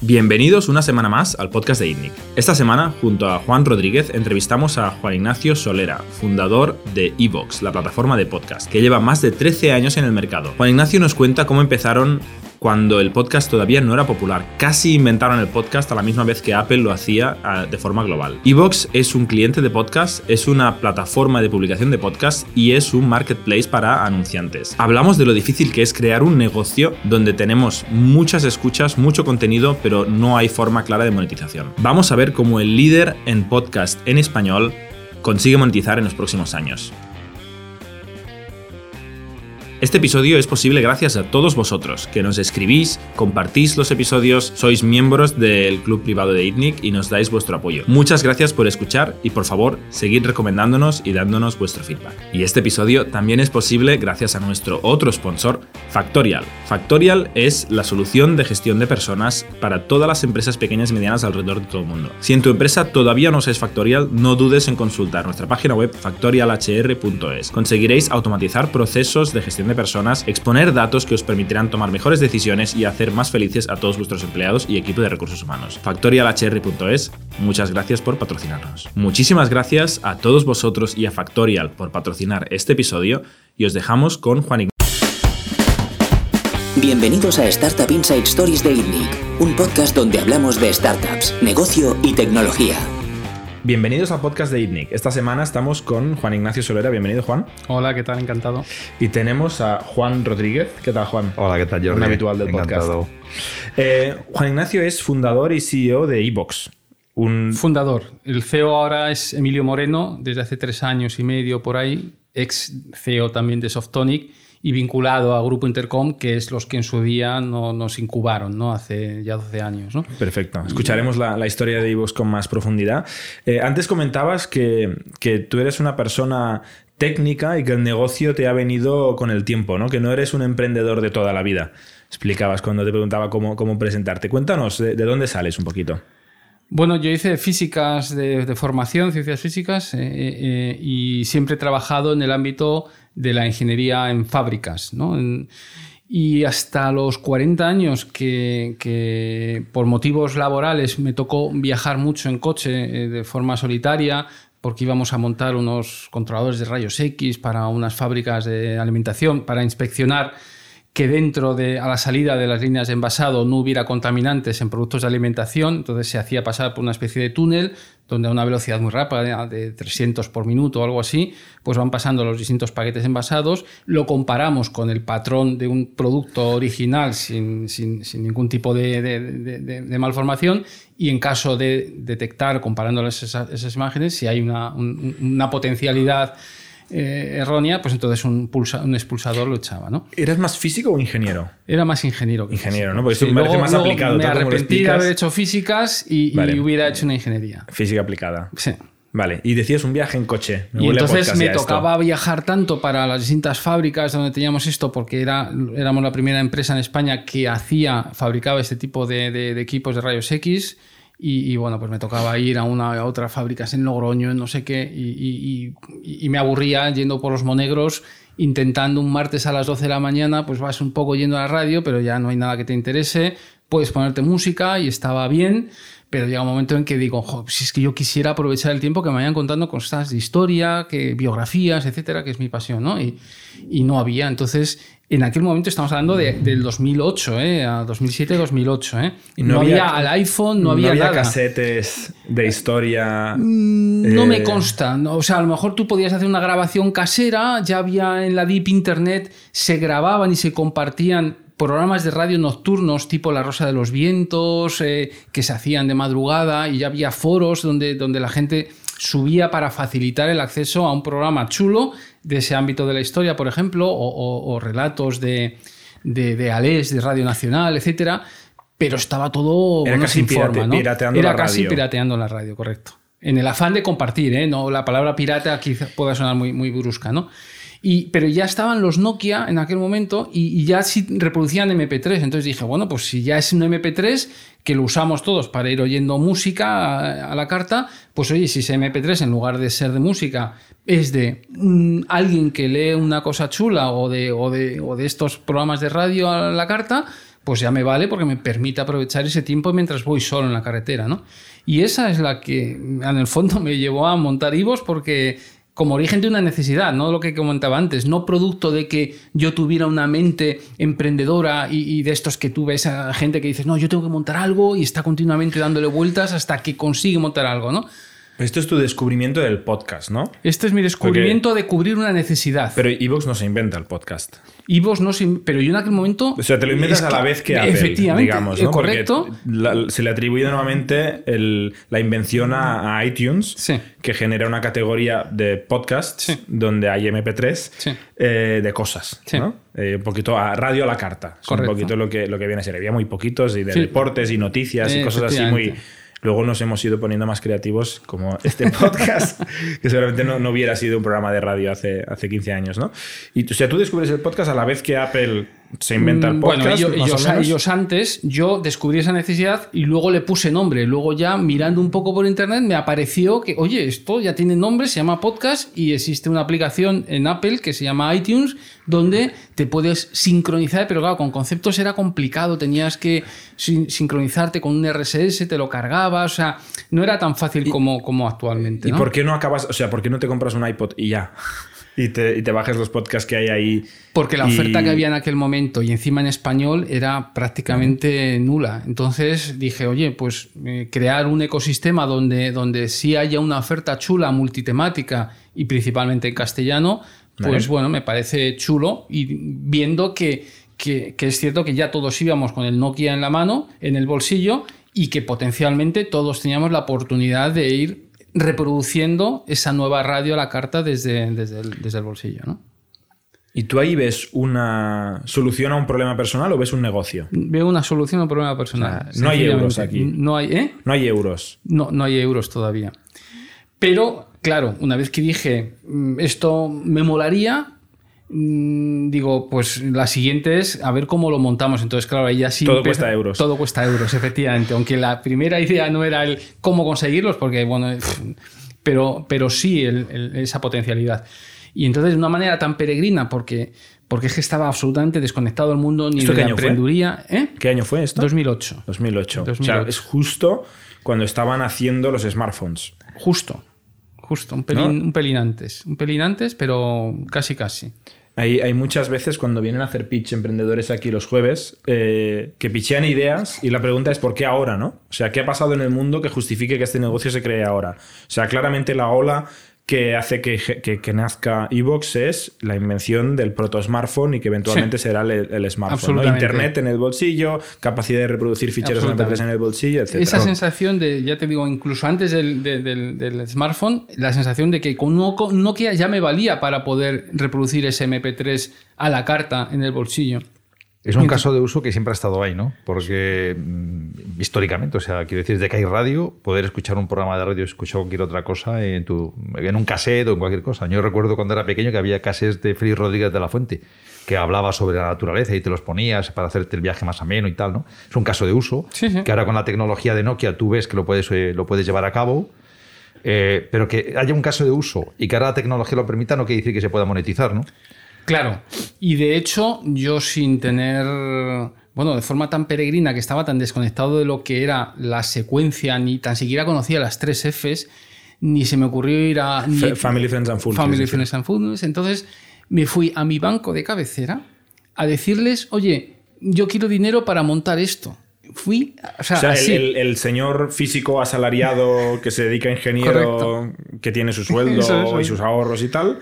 Bienvenidos una semana más al podcast de ITNIC. Esta semana, junto a Juan Rodríguez, entrevistamos a Juan Ignacio Solera, fundador de Evox, la plataforma de podcast, que lleva más de 13 años en el mercado. Juan Ignacio nos cuenta cómo empezaron cuando el podcast todavía no era popular. Casi inventaron el podcast a la misma vez que Apple lo hacía ah, de forma global. Evox es un cliente de podcast, es una plataforma de publicación de podcast y es un marketplace para anunciantes. Hablamos de lo difícil que es crear un negocio donde tenemos muchas escuchas, mucho contenido, pero no hay forma clara de monetización. Vamos a ver cómo el líder en podcast en español consigue monetizar en los próximos años. Este episodio es posible gracias a todos vosotros, que nos escribís, compartís los episodios, sois miembros del club privado de ITNIC y nos dais vuestro apoyo. Muchas gracias por escuchar y por favor, seguid recomendándonos y dándonos vuestro feedback. Y este episodio también es posible gracias a nuestro otro sponsor, Factorial. Factorial es la solución de gestión de personas para todas las empresas pequeñas y medianas alrededor de todo el mundo. Si en tu empresa todavía no es Factorial, no dudes en consultar nuestra página web factorialhr.es. Conseguiréis automatizar procesos de gestión de personas, exponer datos que os permitirán tomar mejores decisiones y hacer más felices a todos vuestros empleados y equipo de recursos humanos. Factorialhr.es, muchas gracias por patrocinarnos. Muchísimas gracias a todos vosotros y a Factorial por patrocinar este episodio y os dejamos con Juan Ignacio. Bienvenidos a Startup Inside Stories de ITNIC, un podcast donde hablamos de startups, negocio y tecnología. Bienvenidos al podcast de ITNIC. Esta semana estamos con Juan Ignacio Solera. Bienvenido, Juan. Hola, ¿qué tal? Encantado. Y tenemos a Juan Rodríguez. ¿Qué tal, Juan? Hola, ¿qué tal, Jordi? Un habitual del Encantado. podcast. Eh, Juan Ignacio es fundador y CEO de Evox. Un... Fundador. El CEO ahora es Emilio Moreno, desde hace tres años y medio por ahí, ex CEO también de Softonic y vinculado a Grupo Intercom, que es los que en su día no, nos incubaron, ¿no? Hace ya 12 años, ¿no? Perfecto. Escucharemos la, la historia de Evox con más profundidad. Eh, antes comentabas que, que tú eres una persona técnica y que el negocio te ha venido con el tiempo, ¿no? Que no eres un emprendedor de toda la vida. Explicabas cuando te preguntaba cómo, cómo presentarte. Cuéntanos, de, de dónde sales un poquito? Bueno, yo hice físicas de, de formación, ciencias físicas, eh, eh, y siempre he trabajado en el ámbito de la ingeniería en fábricas. ¿no? Y hasta los 40 años que, que por motivos laborales me tocó viajar mucho en coche eh, de forma solitaria, porque íbamos a montar unos controladores de rayos X para unas fábricas de alimentación, para inspeccionar que dentro de a la salida de las líneas de envasado no hubiera contaminantes en productos de alimentación, entonces se hacía pasar por una especie de túnel donde a una velocidad muy rápida de 300 por minuto o algo así, pues van pasando los distintos paquetes envasados, lo comparamos con el patrón de un producto original sin, sin- ningún tipo de, de- malformación y en caso de detectar, comparándolas esas, imágenes, si hay una, un- una potencialidad eh, errónea, pues entonces un, pulsa- un expulsador lo echaba, ¿no? ¿Eres más físico o ingeniero? Era más ingeniero. que Ingeniero, físico. ¿no? Porque esto me parece más aplicado, Me arrepentí de haber hecho físicas y, hubiera hecho una ingeniería. Física aplicada. Sí. Vale. Y decías un viaje en coche. Me Y entonces me esto. tocaba viajar tanto para las distintas fábricas donde teníamos esto, porque era, éramos la primera empresa en España que hacía, fabricaba este tipo de, de- de equipos de rayos X. Y, y, bueno, pues me tocaba ir a una a otra fábricas en Logroño, no sé qué, y, me aburría yendo por los monegros, intentando un martes a las 12 de la mañana, pues vas un poco yendo a la radio, pero ya no hay nada que te interese, puedes ponerte música y estaba bien, pero llega un momento en que digo, "Jo, si es que yo quisiera aprovechar el tiempo que me vayan contando cosas de historia, que biografías, etcétera, que es mi pasión, ¿no? Y no había. Entonces, en aquel momento estamos hablando de- del 2008, ¿eh? A 2007-2008, ¿eh? Y no, había, al iPhone, no, había, nada. casetes de historia. No Eh, me consta. ¿no? O sea, a lo mejor tú podías hacer una grabación casera, ya había en la Deep Internet, se grababan y se compartían programas de radio nocturnos tipo La Rosa de los Vientos, eh, que se hacían de madrugada y ya había foros donde, donde la gente subía para facilitar el acceso a un programa chulo de ese ámbito de la historia, por ejemplo, o, o- o relatos de, de, de Alés, de Radio Nacional, etcétera. Pero estaba todo Era bueno, casi sin forma, ¿no? pirateando Era la casi radio. pirateando la radio, correcto. En el afán de compartir, ¿eh? No, la palabra pirata quizá pueda sonar muy, muy brusca, ¿no? Y, pero ya estaban los Nokia en aquel momento y, ya sí reproducían MP3. Entonces dije, bueno, pues si ya es un MP3 que lo usamos todos para ir oyendo música a, a la carta, pues oye, si ese MP3 en lugar de ser de música es de mm, alguien que lee una cosa chula o de, o, de, o de estos programas de radio a la carta, pues ya me vale porque me permite aprovechar ese tiempo mientras voy solo en la carretera, ¿no? Y esa es la que en el fondo me llevó a montar Ivos porque como origen de una necesidad, no lo que comentaba antes, no producto de que yo tuviera una mente emprendedora y, de estos que tú ves a gente que dices, no, yo tengo que montar algo y está continuamente dándole vueltas hasta que consigue montar algo, ¿no? Esto es tu descubrimiento del podcast, ¿no? Este es mi descubrimiento Porque... de cubrir una necesidad. Pero Evox no se inventa el podcast. Evox no se Pero yo en aquel momento... O sea, te lo inventas a la vez que Apple, efectivamente, digamos, ¿no? Correcto. La, se le atribuye nuevamente el, la invención a, a iTunes, sí. que genera una categoría de podcast Sí. donde hay MP3 Sí. eh, de cosas, Sí. ¿no? Eh, un poquito a radio a la carta. Correcto. un poquito lo que, lo que viene a ser. Había muy poquitos y de deportes y noticias y Eh, cosas así muy... Luego nos hemos ido poniendo más creativos, como este podcast, que seguramente no, no hubiera sido un programa de radio hace, hace 15 años, ¿no? Y o sea, tú descubres el podcast a la vez que Apple se inventa el Mm, podcast. Bueno, ellos, antes, yo descubrí esa necesidad y luego le puse nombre. Luego ya mirando un poco por internet me apareció que, oye, esto ya tiene nombre, se llama podcast y existe una aplicación en Apple que se llama iTunes donde te puedes sincronizar, pero claro, con conceptos era complicado, tenías que sin- sincronizarte con un RSS, te lo cargabas, o sea, no era tan fácil como, como actualmente. ¿Y ¿no? por qué no acabas, o sea, por qué no te compras un iPod y ya? Y te, y te bajes los podcasts que hay ahí. Porque la y- oferta que había en aquel momento y encima en español era prácticamente nula. Entonces dije, oye, pues eh, crear un ecosistema donde, donde sí haya una oferta chula, multitemática y principalmente en castellano, pues Vale. bueno, me parece chulo y viendo que, que, que es cierto que ya todos íbamos con el Nokia en la mano, en el bolsillo y que potencialmente todos teníamos la oportunidad de ir reproduciendo esa nueva radio a la carta desde, desde, el, desde el bolsillo, ¿no? ¿Y tú ahí ves una solución a un problema personal o ves un negocio? Veo una solución a un problema personal. O sea, no hay euros aquí. No hay, ¿eh? No hay euros. No, no hay euros todavía. Pero, claro, una vez que dije "Mm, esto me molaría, digo, pues la siguiente es a ver cómo lo montamos. Entonces, claro, ahí ya sí. Todo empieza- cuesta euros. Todo cuesta euros, efectivamente. Aunque la primera idea no era el cómo conseguirlos, porque, bueno, pff, pero, pero sí el- el- esa potencialidad. Y entonces, de una manera tan peregrina, porque, porque es que estaba absolutamente desconectado del mundo ni ¿Esto de qué la emprendeduría. ¿eh? ¿Qué año fue esto? 2008. 2008. O 2008. sea, es justo cuando estaban haciendo los smartphones. Justo, justo, un pelín, ¿No? un pelín antes. Un pelín antes, pero casi, casi. Hay, hay muchas veces cuando vienen a hacer pitch emprendedores aquí los jueves eh, que pitchean ideas y la pregunta es ¿por qué ahora? ¿no? O sea, ¿qué ha pasado en el mundo que justifique que este negocio se cree ahora? O sea, claramente la ola que hace que, que, que nazca Evox es la invención del proto smartphone y que eventualmente Sí. será el, el smartphone. ¿no? Internet en el bolsillo, capacidad de reproducir ficheros MP3 Absolutamente. en el bolsillo, etc. Esa sensación de, ya te digo, incluso antes del, de- del- del smartphone, la sensación de que con Nokia ya me valía para poder reproducir ese MP3 a la carta en el bolsillo. Es un caso de uso que siempre ha estado ahí, ¿no? Porque mm, históricamente, o sea, quiero decir, desde que hay radio, poder escuchar un programa de radio, escuchar cualquier otra cosa en, tu, en un cassette o en cualquier cosa. Yo recuerdo cuando era pequeño que había cassettes de Félix Rodríguez de la Fuente que hablaba sobre la naturaleza y te los ponías para hacerte el viaje más ameno y tal, ¿no? Es un caso de uso Sí, sí. que ahora con la tecnología de Nokia tú ves que lo puedes, eh, lo puedes llevar a cabo. eh, pero que haya un caso de uso y que ahora la tecnología lo permita no quiere decir que se pueda monetizar, ¿no? Claro, y de hecho yo sin tener, bueno, de forma tan peregrina que estaba tan desconectado de lo que era la secuencia, ni tan siquiera conocía las tres Fs, ni se me ocurrió ir a... ni- Fa- Family, Friends and Full. Family. Friends and Football. Entonces me fui a mi banco de cabecera a decirles, oye, yo quiero dinero para montar esto. Fui, o sea, O sea, el, así. el- el señor físico asalariado que se dedica a ingeniero, Correcto. que tiene su sueldo y sus ahorros y tal,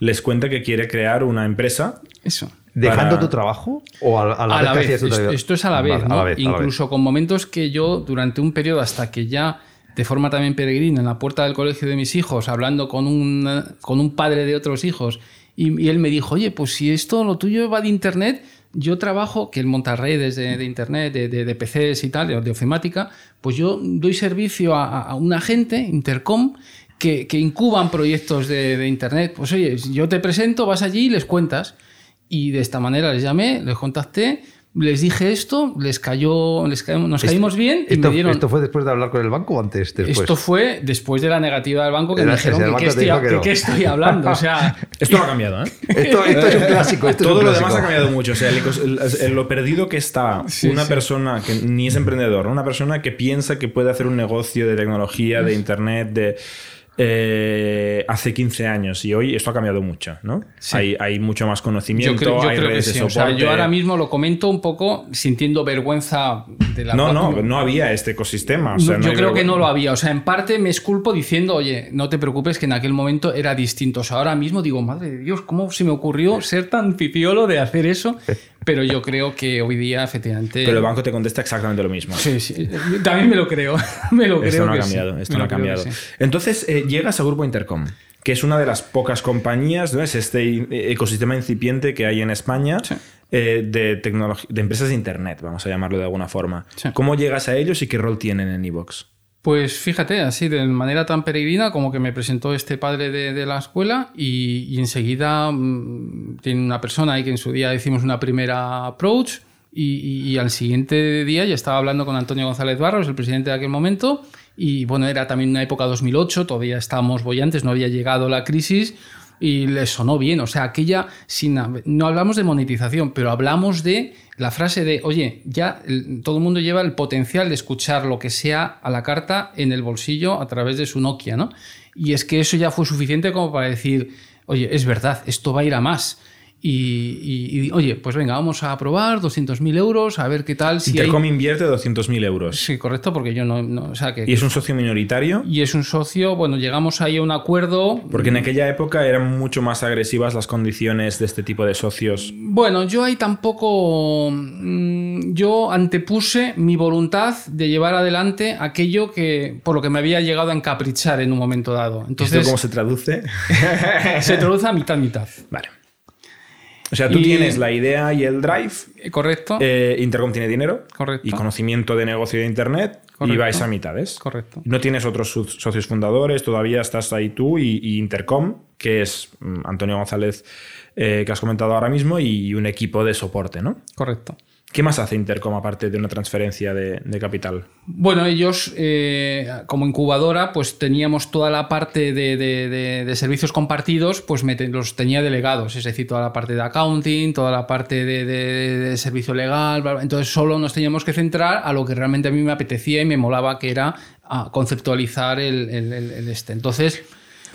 les cuenta que quiere crear una empresa. Eso. ¿Dejando Para- tu trabajo o a, a la a vez la Esto, es a la vez, Vale, ¿no? a la vez, a la vez. Incluso con momentos que yo, durante un periodo hasta que ya, de forma también peregrina, en la puerta del colegio de mis hijos, hablando con un, con un padre de otros hijos, y, y él me dijo, oye, pues si esto, lo tuyo va de Internet, yo trabajo, que él monta redes de, de Internet, de, de- de PCs y tal, de, de ofimática, pues yo doy servicio a, a una gente, Intercom, que, que incuban proyectos de, de Internet. Pues oye, yo te presento, vas allí y les cuentas. Y de esta manera les llamé, les contacté, les dije esto, les cayó, les caímos- nos caímos bien y ¿Esto, me dieron... ¿Esto fue después de hablar con el banco o antes? Después? Esto fue después de la negativa del banco que Era- me dijeron que qué estoy, dijo que que no. qué estoy hablando. O sea, Esto no ha cambiado, ¿eh? Esto, esto es un clásico. esto es Todo un lo clásico. demás ha cambiado mucho. O sea, el ecos- el- el- lo perdido que está Sí, una sí. persona que ni es emprendedor, una persona que piensa que puede hacer un negocio de tecnología, de internet, de eh, hace 15 años y hoy esto ha cambiado mucho, ¿no? Sí. Hay, hay mucho más yo conocimiento, creo, yo hay creo que redes sí. de O sea, yo ahora mismo lo comento un poco sintiendo vergüenza de la no, no, no había este ecosistema. o sea, No, yo creo que no lo había. O sea, en parte me esculpo diciendo, oye, no te preocupes que en aquel momento era distinto. O sea, ahora mismo digo, madre de Dios, ¿cómo se me ocurrió ser tan pipiolo de hacer eso? Pero yo creo que hoy día, efectivamente. Pero el banco te contesta exactamente lo mismo. Sí, sí. También me lo creo. me lo Esto creo. no ha sí. cambiado, esto Me no ha cambiado. sí. Entonces eh, llegas a Grupo Intercom, que es una de las pocas compañías, ¿no? es este eh, ecosistema incipiente que hay en España Sí. eh, de, de empresas de Internet, vamos a llamarlo de alguna forma. ¿Cómo llegas a ellos y qué rol tienen en Evox? Pues fíjate, así de manera tan peregrina como que me presentó este padre de, la escuela y, y enseguida mm, tiene una persona ahí que en su día hicimos una primera approach y, y- y al siguiente día ya estaba hablando con Antonio González Barros, el presidente de aquel momento, y bueno, era también una época 2008, todavía estábamos bollantes, no había llegado la crisis y le sonó bien. O sea, aquella, sin, no hablamos de monetización, pero hablamos de la frase de, oye, ya todo el mundo lleva el potencial de escuchar lo que sea a la carta en el bolsillo a través de su Nokia, ¿no? Y es que eso ya fue suficiente como para decir, oye, es verdad, esto va a ir a más. Y, y- y, oye, pues venga, vamos a probar 200.000 euros, a ver qué tal. Si hay- Intercom invierte 200.000 euros. Sí, correcto, porque yo no, no- o sea, que, Y es un socio minoritario. y es un socio, bueno, llegamos ahí a un acuerdo. Porque en aquella época eran mucho más agresivas las condiciones de este tipo de socios. Bueno, yo ahí tampoco. mm, Yo antepuse mi voluntad de llevar adelante aquello que por lo que me había llegado a encaprichar en un momento dado. ¿Esto Entonces, cómo se traduce? se traduce a mitad, mitad. vale. O sea, tú Y- tienes la idea y el drive. Eh, ¿Correcto? eh, Intercom tiene dinero. Correcto. Y conocimiento de negocio de Internet. Y Correcto. vais a mitades. Correcto. No tienes otros so- socios fundadores, todavía estás ahí tú y, y Intercom, que es mm, Antonio González, eh, que has comentado ahora mismo, y un equipo de soporte, ¿no? Correcto. ¿Qué más hace Intercom aparte de una transferencia de, de capital? Bueno, ellos, eh, como incubadora, pues teníamos toda la parte de, de- de- de servicios compartidos, pues me te- los tenía delegados, es decir, toda la parte de accounting, toda la parte de, servicio legal, bla, bla. entonces solo nos teníamos que centrar a lo que realmente a mí me apetecía y me molaba, que era ah, conceptualizar el, el- el- el este. Entonces,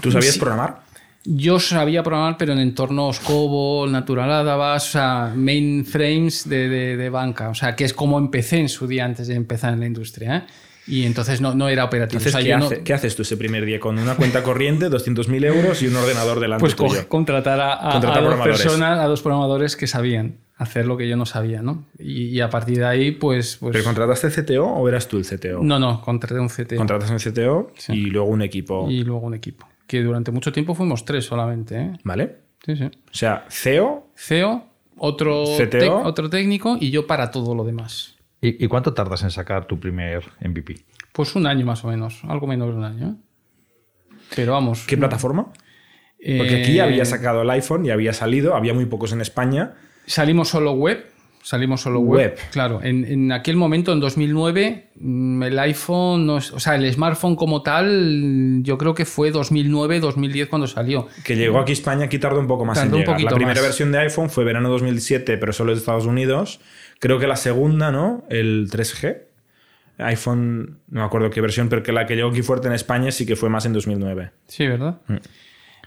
¿Tú sabías Sí. programar? Yo sabía programar, pero en entornos COBOL, Natural Adabas, o sea, mainframes de, de- de banca. O sea, que es como empecé en su día antes de empezar en la industria. ¿eh? Y entonces no, no era operativo. Entonces, O sea, ¿qué, no- haces tú ese primer día con una cuenta corriente, 200.000 euros y un ordenador delante pues tuyo? contratar a, a- Contratar a dos personas, a dos programadores que sabían hacer lo que yo no sabía, ¿no? Y, y a partir de ahí, pues... pues ¿Pero contrataste CTO o eras tú el CTO? no, no, contraté un CTO Contratas un CTO Sí. y luego un equipo. y luego un equipo. Que durante mucho tiempo fuimos tres solamente, ¿eh? ¿Vale? Sí, sí. O sea, CEO, CEO, otro, otro técnico y yo para todo lo demás. ¿Y, y cuánto tardas en sacar tu primer MVP? Pues un año más o menos, algo menos de un año. ¿eh? Pero vamos. ¿qué plataforma? Porque aquí eh, había sacado el iPhone y había salido, había muy pocos en España. Salimos solo web. Salimos solo web. Web. Claro, en, en aquel momento, en 2009, mm, el iPhone, no o sea, el smartphone como tal, yo creo que fue 2009, 2010 cuando salió. Que llegó aquí a España, aquí tardó un poco más Tardó en un. La primera más. versión de iPhone fue verano 2007, pero solo de Estados Unidos. Creo que la segunda, ¿no? El 3G. iPhone, no me acuerdo qué versión, pero que la que llegó aquí fuerte en España sí que fue más en 2009. Sí, ¿verdad? Mm.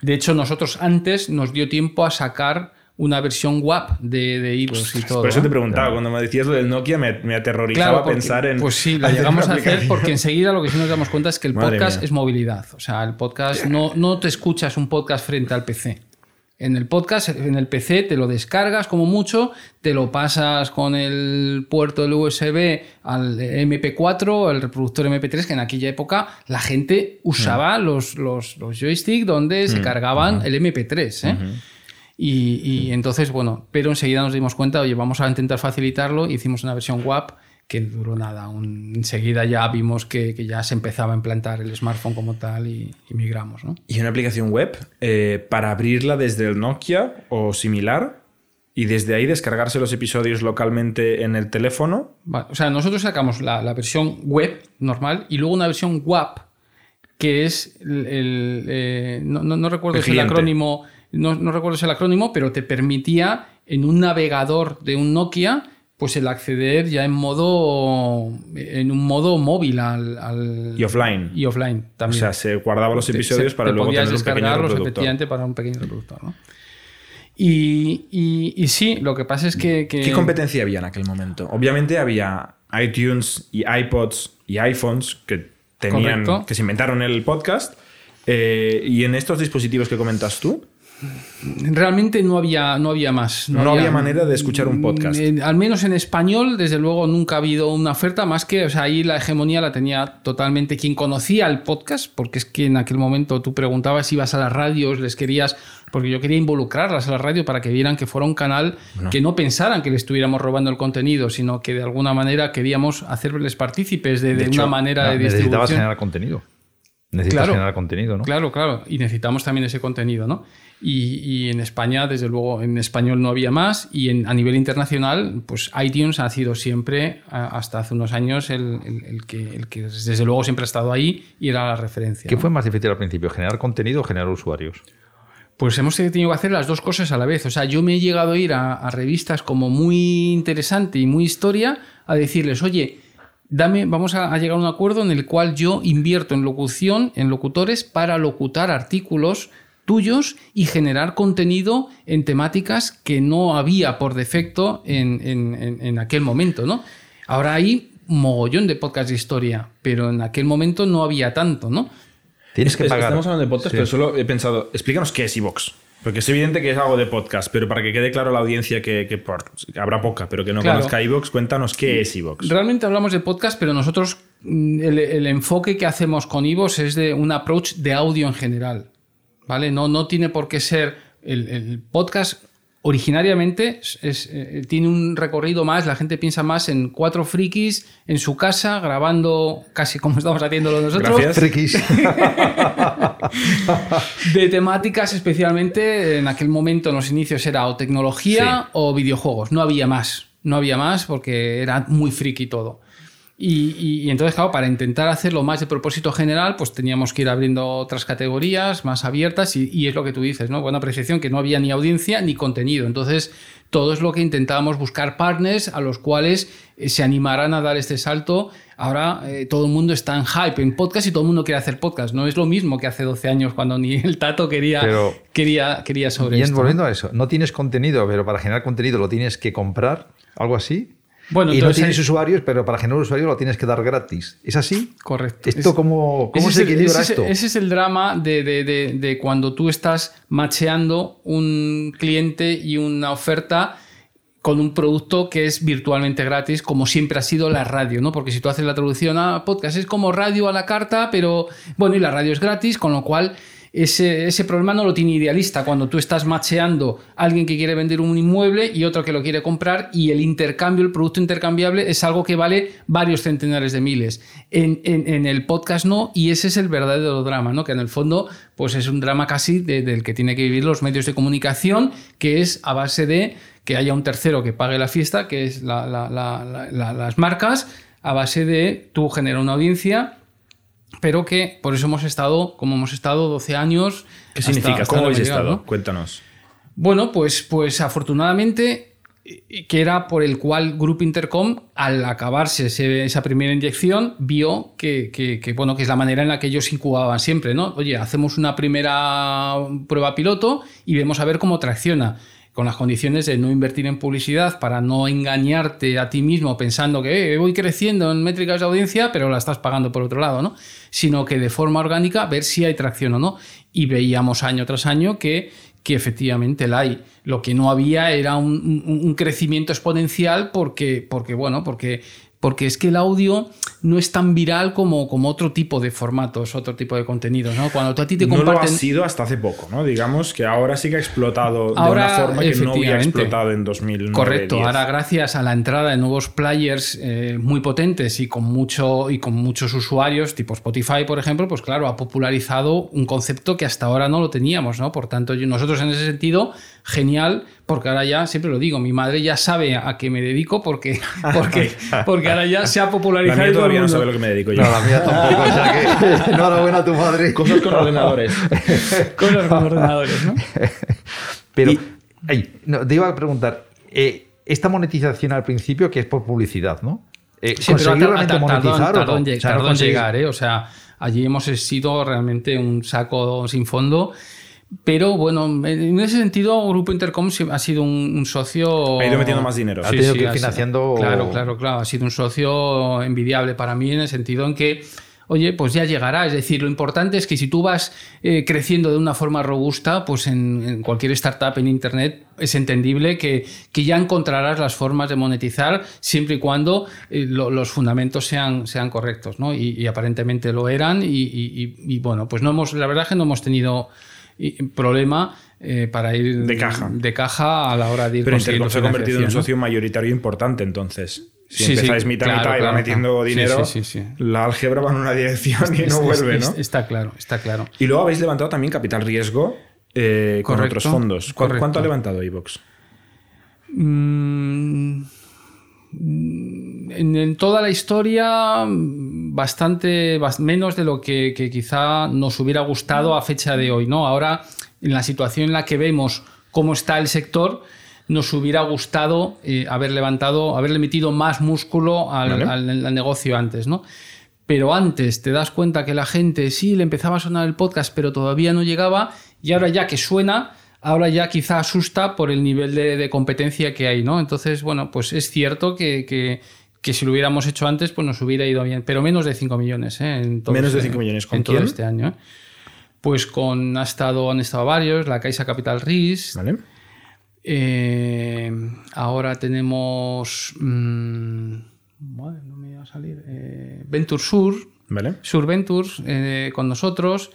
De hecho, nosotros antes nos dio tiempo a sacar una versión WAP de, de iVoox y todo. Por eso te preguntaba, cuando me decías lo del Nokia, me, me aterrorizaba Claro, porque- pensar en. Pues sí, hacer llegamos a hacer porque enseguida lo que sí nos damos cuenta es que el Madre podcast mía. es movilidad. O sea, el podcast no, no te escuchas un podcast frente al PC. En el podcast, en el PC, te lo descargas como mucho, te lo pasas con el puerto del USB al MP4, al reproductor MP3, que en aquella época la gente usaba los, los, los joysticks donde se cargaban el MP3. ¿eh? Y, y entonces, bueno, pero enseguida nos dimos cuenta, oye, vamos a intentar facilitarlo. Hicimos una versión WAP que duró nada. un- enseguida ya vimos que, que ya se empezaba a implantar el smartphone como tal y, y migramos, ¿no? Y una aplicación web, eh, para abrirla desde el Nokia o similar, y desde ahí descargarse los episodios localmente en el teléfono. O sea, nosotros sacamos la, versión web normal y luego una versión WAP, que es el. Eh, no, recuerdo si el acrónimo. No, no recuerdo el acrónimo, pero te permitía en un navegador de un Nokia pues el acceder ya en modo en un modo móvil al, y offline. Y offline también. O sea se guardaba los episodios para luego tener un pequeño reproductor. efectivamente para un pequeño reproductor ¿no? y, y, sí lo que pasa es que, qué competencia había en aquel momento obviamente había iTunes y iPods y iPhones que tenían que se inventaron el podcast eh, y en estos dispositivos que comentas tú Realmente no había, no había más. No, había, manera de escuchar un podcast. al menos en español, desde luego, nunca ha habido una oferta más que, o sea, ahí la hegemonía la tenía totalmente quien conocía el podcast, porque es que en aquel momento tú preguntabas si ibas a las radios, les querías, porque yo quería involucrarlas a la radio para que vieran que fuera un canal que no pensaran que le estuviéramos robando el contenido, sino que de alguna manera queríamos hacerles partícipes de, una manera de distribución. Necesitabas generar contenido. Necesitas generar contenido, ¿no? Claro, claro. Y necesitamos también ese contenido, ¿no? Y, en España, desde luego, en español no había más. Y a nivel internacional, pues iTunes ha sido siempre, hasta hace unos años, el, que, el que desde luego siempre ha estado ahí y era la referencia. ¿Qué fue más difícil al principio, generar contenido o generar usuarios? Pues hemos tenido que hacer las dos cosas a la vez. O sea, yo me he llegado a ir a, revistas como muy interesante y muy historia a decirles, oye, dame, vamos a, a, llegar a un acuerdo en el cual yo invierto en locución, en locutores, para locutar artículos tuyos y generar contenido en temáticas que no había por defecto en, aquel momento, ¿no? Ahora hay mogollón de podcast de historia, pero en aquel momento no había tanto, ¿no? Tienes que pagar. Estamos hablando de podcast, pero solo he pensado, explícanos qué es iVox. Porque es evidente que es algo de podcast, pero para que quede claro a la audiencia que, habrá poca, pero que no conozca iVox, cuéntanos qué es iVox. Realmente hablamos de podcast, pero nosotros mm, el, el enfoque que hacemos con iVox es de un approach de audio en general. ¿Vale? No, no tiene por qué ser el, podcast originariamente es, eh, tiene un recorrido más, la gente piensa más en cuatro frikis en su casa grabando casi como estamos haciéndolo nosotros. Frikis. de temáticas especialmente en aquel momento en los inicios era o tecnología o videojuegos, no había más, no había más porque era muy friki todo. Y, entonces, claro, para intentar hacerlo más de propósito general, pues teníamos que ir abriendo otras categorías más abiertas y, es lo que tú dices, ¿no? Buena apreciación que no había ni audiencia ni contenido. Entonces, todo es lo que intentábamos buscar partners a los cuales eh, se animaran a dar este salto. Ahora eh, todo el mundo está en hype en podcast y todo el mundo quiere hacer podcast. No es lo mismo que hace 12 años cuando ni el Tato quería, quería, quería sobre bien, volviendo a eso, no tienes contenido, pero para generar contenido lo tienes que comprar, algo así. Bueno, y no tienes usuarios, pero para generar usuarios lo tienes que dar gratis. ¿Es así? Correcto. ¿Esto cómo, cómo se equilibra ese, esto? Ese es el drama de, de, de, cuando tú estás macheando un cliente y una oferta con un producto que es virtualmente gratis, como siempre ha sido la radio, ¿no? Porque si tú haces la traducción a podcast es como radio a la carta, pero bueno, y la radio es gratis, con lo cual ese, problema no lo tiene idealista cuando tú estás macheando a alguien que quiere vender un inmueble y otro que lo quiere comprar y el intercambio, el producto intercambiable es algo que vale varios centenares de miles. En, el podcast no, y ese es el verdadero drama, ¿no? que en el fondo pues es un drama casi del que tiene que vivir los medios de comunicación, que es a base de que haya un tercero que pague la fiesta, que es las marcas, a base de tú generar una audiencia pero que por eso hemos estado, como hemos estado 12 años. ¿Qué significa? ¿Cómo habéis estado? Cuéntanos. Bueno, pues, pues afortunadamente, que era por el cual Grupo Intercom, al acabarse esa primera inyección, vio que, bueno, que es la manera en la que ellos incubaban siempre, ¿no? Oye, hacemos una primera prueba piloto y vemos a ver cómo tracciona con las condiciones de no invertir en publicidad para no engañarte a ti mismo pensando que eh, voy creciendo en métricas de audiencia, pero la estás pagando por otro lado, ¿no? Sino que de forma orgánica ver si hay tracción o no. Y veíamos año tras año que, que efectivamente la hay. Lo que no había era un, crecimiento exponencial porque, porque, bueno, porque porque es que el audio no es tan viral como, como otro tipo de formatos, otro tipo de contenidos, ¿no? Cuando tú a ti te No lo ha sido hasta hace poco, ¿no? Digamos que ahora sí que ha explotado Ahora, de una forma que no había explotado en 2009 Correcto, 10. ahora gracias a la entrada de nuevos players eh, muy potentes y con, mucho, y con muchos usuarios, tipo Spotify, por ejemplo, pues claro, ha popularizado un concepto que hasta ahora no lo teníamos, ¿no? Por tanto, nosotros en ese sentido, genial, porque ahora ya, siempre lo digo, mi madre ya sabe a qué me dedico porque, porque, porque ahora ya se ha La popularizado. mía y todo el todavía no sabe lo que me dedico yo. No, la mía tampoco. O sea que enhorabuena a tu madre. Cosas con ordenadores. Con los ordenadores, ¿no? Pero, Y- ay, no, te iba a preguntar, eh, esta monetización al principio, que es por publicidad, ¿no? Eh, Sí, pero ¿Conseguir ha- realmente monetizar tardó en, llegar, ¿eh? O sea, allí hemos sido realmente un saco sin fondo. Pero bueno, en ese sentido, Grupo Intercom sí ha sido un, un socio. Ha ido metiendo más dinero. Ha tenido que ir financiando- Claro, claro, claro. Ha sido un socio envidiable para mí en el sentido en que, oye, pues ya llegará. Es decir, lo importante es que si tú vas eh, creciendo de una forma robusta, pues en, en cualquier startup en Internet es entendible que, que ya encontrarás las formas de monetizar siempre y cuando eh, lo- los fundamentos sean, sean correctos, ¿no? Y, y aparentemente lo eran. Y, y- y- y, bueno, pues no hemos, la verdad es que no hemos tenido problema eh, para ir De caja. de caja a la hora de ir Pero Intercom se ha convertido en un socio mayoritario importante entonces. Si Sí, sí, empezáis mitad claro, mitad y va metiendo claro. Sí, dinero, sí, sí, sí. la álgebra va en una dirección y no Es- vuelve, es- ¿no? es- Está claro, está claro. Y luego habéis levantado también capital riesgo eh, con otros fondos. ¿Cu- correcto. ¿Cuánto ha levantado iVox? Mm, en, en toda la historia, bastante bas- menos de lo que, que quizá nos hubiera gustado a fecha de hoy. ¿no? Ahora, en la situación en la que vemos cómo está el sector, nos hubiera gustado eh, haber levantado, haberle metido más músculo al, Vale. al- al negocio antes, ¿no? Pero antes te das cuenta que la gente sí le empezaba a sonar el podcast, pero todavía no llegaba, y ahora ya que suena, ahora ya quizá asusta por el nivel de, de competencia que hay, ¿no? Entonces, bueno, pues es cierto que, que- que si lo hubiéramos hecho antes, pues nos hubiera ido bien, pero menos de 5 millones, ¿eh? En todo Menos de este- 5 millones, ¿con en todo este año. ¿eh? Pues con ha estado, han estado varios, la Caixa Capital Risk, ¿Vale? eh, ahora tenemos. mm, madre, no me iba a salir. Venture Sur, ¿Vale? Sur Ventures con nosotros.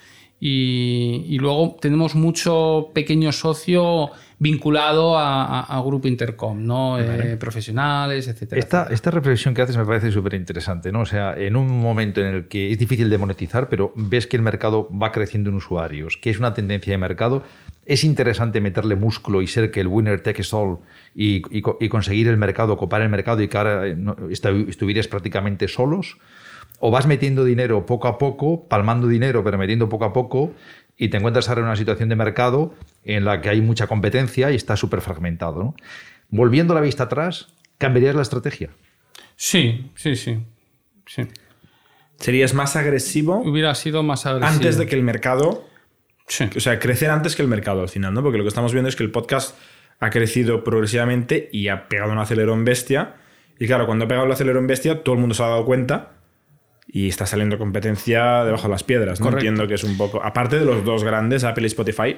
Y, y luego tenemos mucho pequeño socio vinculado a, a- a Grupo Intercom, ¿no? Eh, profesionales, etcétera. Esta, etcétera. esta reflexión que haces me parece súper interesante, ¿no? O sea, en un momento en el que es difícil de monetizar, pero ves que el mercado va creciendo en usuarios, que es una tendencia de mercado, es interesante meterle músculo y ser que el winner takes all y, y y conseguir el mercado, copar el mercado y que ahora eh, estuvieras prácticamente solos. O vas metiendo dinero poco a poco, palmando dinero, pero metiendo poco a poco, y te encuentras ahora en una situación de mercado en la que hay mucha competencia y está súper fragmentado. ¿no? Volviendo la vista atrás, ¿cambiarías la estrategia? Sí, sí, sí. sí. ¿Serías más agresivo Hubiera sido más agresivo. antes de que el mercado Sí. O sea, crecer antes que el mercado al final, ¿no? Porque lo que estamos viendo es que el podcast ha crecido progresivamente y ha pegado un acelerón bestia. Y claro, cuando ha pegado el acelerón bestia, todo el mundo se ha dado cuenta y está saliendo competencia debajo de las piedras, ¿no? Correcto. Entiendo que es un poco. Aparte de los dos grandes, Apple y Spotify,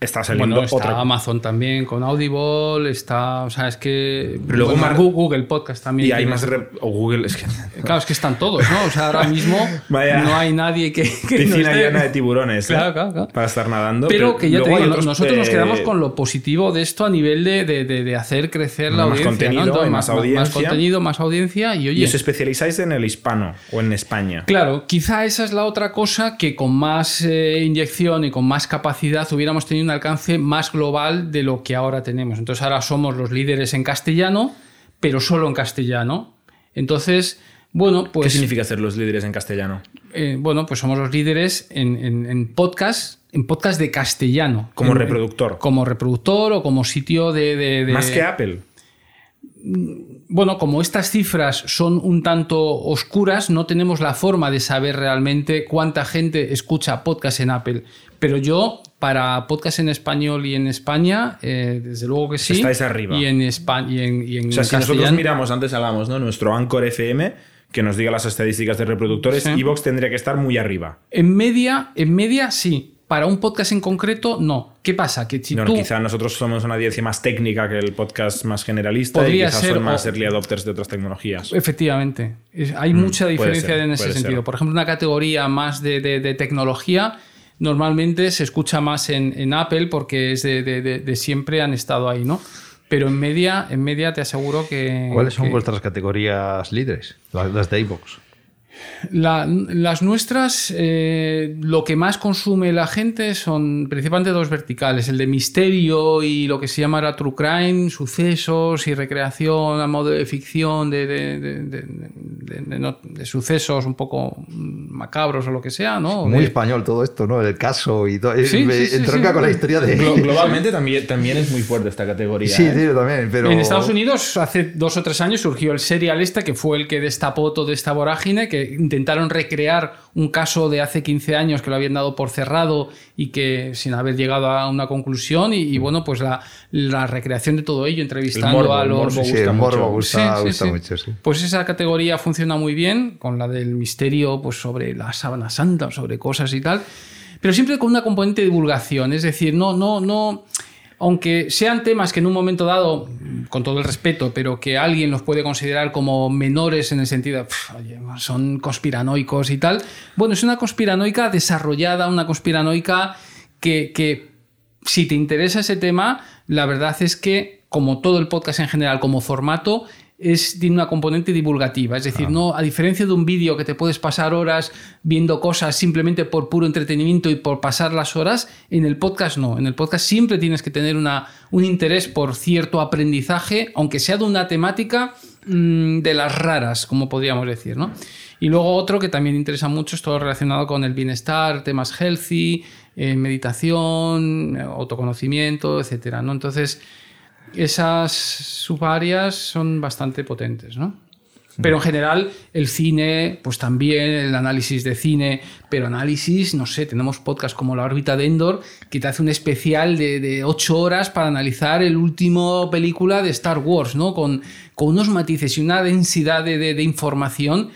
está saliendo Bueno, está otra. Amazon también con Audible, está, o sea, es que Pero luego más- Gu- Google Podcast también. Y hay más. re- O Google, es que. Claro, es que están todos, ¿no? O sea, ahora mismo Vaya. no hay nadie que, que Piscina llena de tiburones, ¿eh? Claro, claro, claro. Para estar nadando. Pero que ya te digo, otros, nosotros nos eh, quedamos con lo positivo de esto a nivel de, de- de- de hacer crecer la Más audiencia. contenido, ¿no? Entonces, más Más audiencia. contenido, más audiencia y oye. Y os especializáis en el hispano o en España. Claro, quizá esa es la otra cosa que con más eh, inyección y con más capacidad hubiéramos tenido un alcance más global de lo que ahora tenemos. Entonces ahora somos los líderes en castellano, pero solo en castellano. Entonces, bueno, ¿Qué pues significa ser los líderes en castellano? eh, bueno, pues somos los líderes en, en, en podcast, en podcast de castellano. Como En- reproductor. Como reproductor o como sitio de. de- de- Más que Apple. Bueno, como estas cifras son un tanto oscuras, no tenemos la forma de saber realmente cuánta gente escucha podcast en Apple. Pero yo, para podcast en español y en España, eh, desde luego que sí. Estáis arriba. Y en España y en, y en O sea, si nosotros miramos, antes hablamos, ¿no? Nuestro Anchor FM, que nos diga las estadísticas de reproductores, Sí. Evox tendría que estar muy arriba. En media, en media sí, para un podcast en concreto, no. ¿Qué pasa? Que si No, tú... quizá nosotros somos una audiencia más técnica que el podcast más generalista Podría y quizás ser, son más early adopters de otras tecnologías. Efectivamente. Hay mucha Mm, puede diferencia ser, en ese ser. sentido. Por ejemplo, una categoría más de, de- de tecnología normalmente se escucha más en, en Apple porque es de, de- de- de siempre han estado ahí, ¿no? Pero en media, en media te aseguro que... ¿Cuáles son que- vuestras categorías líderes? Las, las de iVoox. La- las nuestras, eh, lo que más consume la gente son principalmente dos verticales, el de misterio y lo que se llama ahora true crime, sucesos y recreación a modo de ficción de, de- de- de- de- de no- de sucesos un poco macabros o lo que sea, ¿no? Muy De- español todo esto, ¿no? El caso y todo. Sí, me sí, sí, entronca sí. con la historia de. Glo- Globalmente también, también es muy fuerte esta categoría. Sí, ¿eh? sí, yo también. Pero... En Estados Unidos, hace dos o tres años, surgió el serial este, que fue el que destapó toda esta vorágine, que intentaron recrear un caso de hace 15 años que lo habían dado por cerrado y que sin haber llegado a una conclusión. Y, y bueno, pues la, la recreación de todo ello, entrevistando morbo, a los. el morbo mucho. gusta, mucho. Pues esa categoría funciona muy bien, con la del misterio, pues sobre la sábana santa, sobre cosas y tal, pero siempre con una componente de divulgación, es decir, no, no, no, aunque sean temas que en un momento dado, con todo el respeto, pero que alguien los puede considerar como menores en el sentido de, "Pf, oye, son conspiranoicos y tal, bueno, es una conspiranoica desarrollada, una conspiranoica que, que si te interesa ese tema, la verdad es que, como todo el podcast en general, como formato, es, tiene una componente divulgativa. Es decir, no, a diferencia de un vídeo que te puedes pasar horas viendo cosas simplemente por puro entretenimiento y por pasar las horas, en el podcast no. En el podcast siempre tienes que tener una, un interés por cierto aprendizaje, aunque sea de una temática mm, de las raras, como podríamos decir, ¿no? Y luego otro que también interesa mucho es todo relacionado con el bienestar, temas healthy, eh, meditación, autoconocimiento, etcétera, ¿no? Entonces, esas subáreas son bastante potentes, ¿no? Pero en general, el cine, pues también el análisis de cine, pero análisis, no sé, tenemos podcasts como La órbita de Endor, que te hace un especial de, de ocho horas para analizar el último película de Star Wars, ¿no? Con, con unos matices y una densidad de, de- información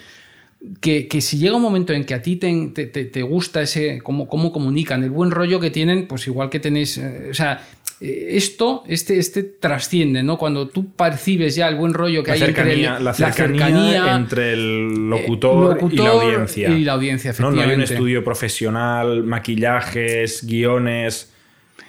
que, que si llega un momento en que a ti te, te- te- gusta ese cómo, cómo comunican, el buen rollo que tienen, pues igual que tenéis, eh, o sea, esto, este, este trasciende, ¿no? Cuando tú percibes ya el buen rollo que La hay entre el- cercanía, la cercanía entre el locutor, y la audiencia. y la audiencia, No, no hay un estudio profesional, maquillajes, guiones.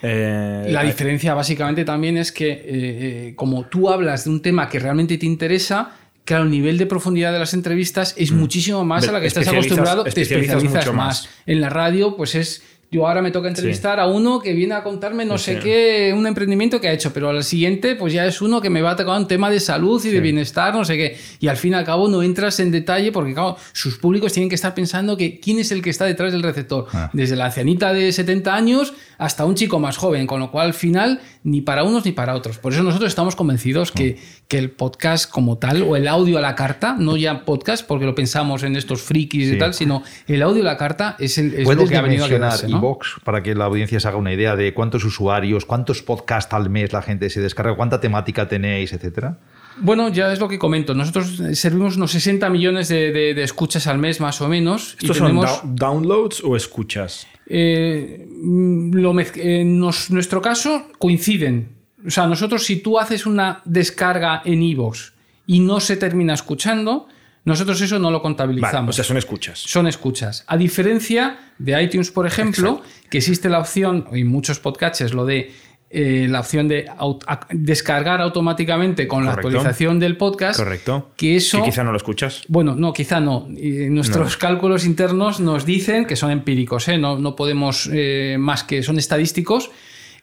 eh, La diferencia básicamente también es que eh, eh, como tú hablas de un tema que realmente te interesa, claro, el nivel de profundidad de las entrevistas es muchísimo más a la que estás Mm. acostumbrado, te especializas especializas mucho más. más. En la radio, pues es... Yo ahora me toca entrevistar a uno que viene a contarme no Sí, sé qué, un emprendimiento que ha hecho, pero al siguiente pues ya es uno que me va a tocar un tema de salud y de bienestar, no sé qué. Y al fin y al cabo no entras en detalle porque claro, sus públicos tienen que estar pensando que quién es el que está detrás del receptor. Ah. Desde la ancianita de 70 años hasta un chico más joven, con lo cual al final ni para unos ni para otros. Por eso nosotros estamos convencidos que, que el podcast como tal, o el audio a la carta, no ya podcast, porque lo pensamos en estos frikis y tal, sino el audio a la carta es, el, es lo ¿Puedes que ha venido a quedarse. ¿no? para que la audiencia se haga una idea de cuántos usuarios, cuántos podcasts al mes la gente se descarga, cuánta temática tenéis, etcétera? Bueno, ya es lo que comento. Nosotros servimos unos 60 millones de, de- de escuchas al mes, más o menos. y ¿Estos tenemos, son downloads o escuchas? Eh, mm, lo en nos- nuestro caso coinciden. O sea, nosotros si tú haces una descarga en iVoox y no se termina escuchando, nosotros eso no lo contabilizamos. Vale, o sea, son escuchas. son escuchas. A diferencia de iTunes, por ejemplo, que existe la opción, y muchos podcasts, lo de eh, la opción de aut- descargar automáticamente con la actualización del podcast. Correcto. Que eso. Que quizá no lo escuchas. Bueno, no, quizá no. Nuestros cálculos internos nos dicen que son empíricos, ¿eh? no, no podemos eh, más que son estadísticos.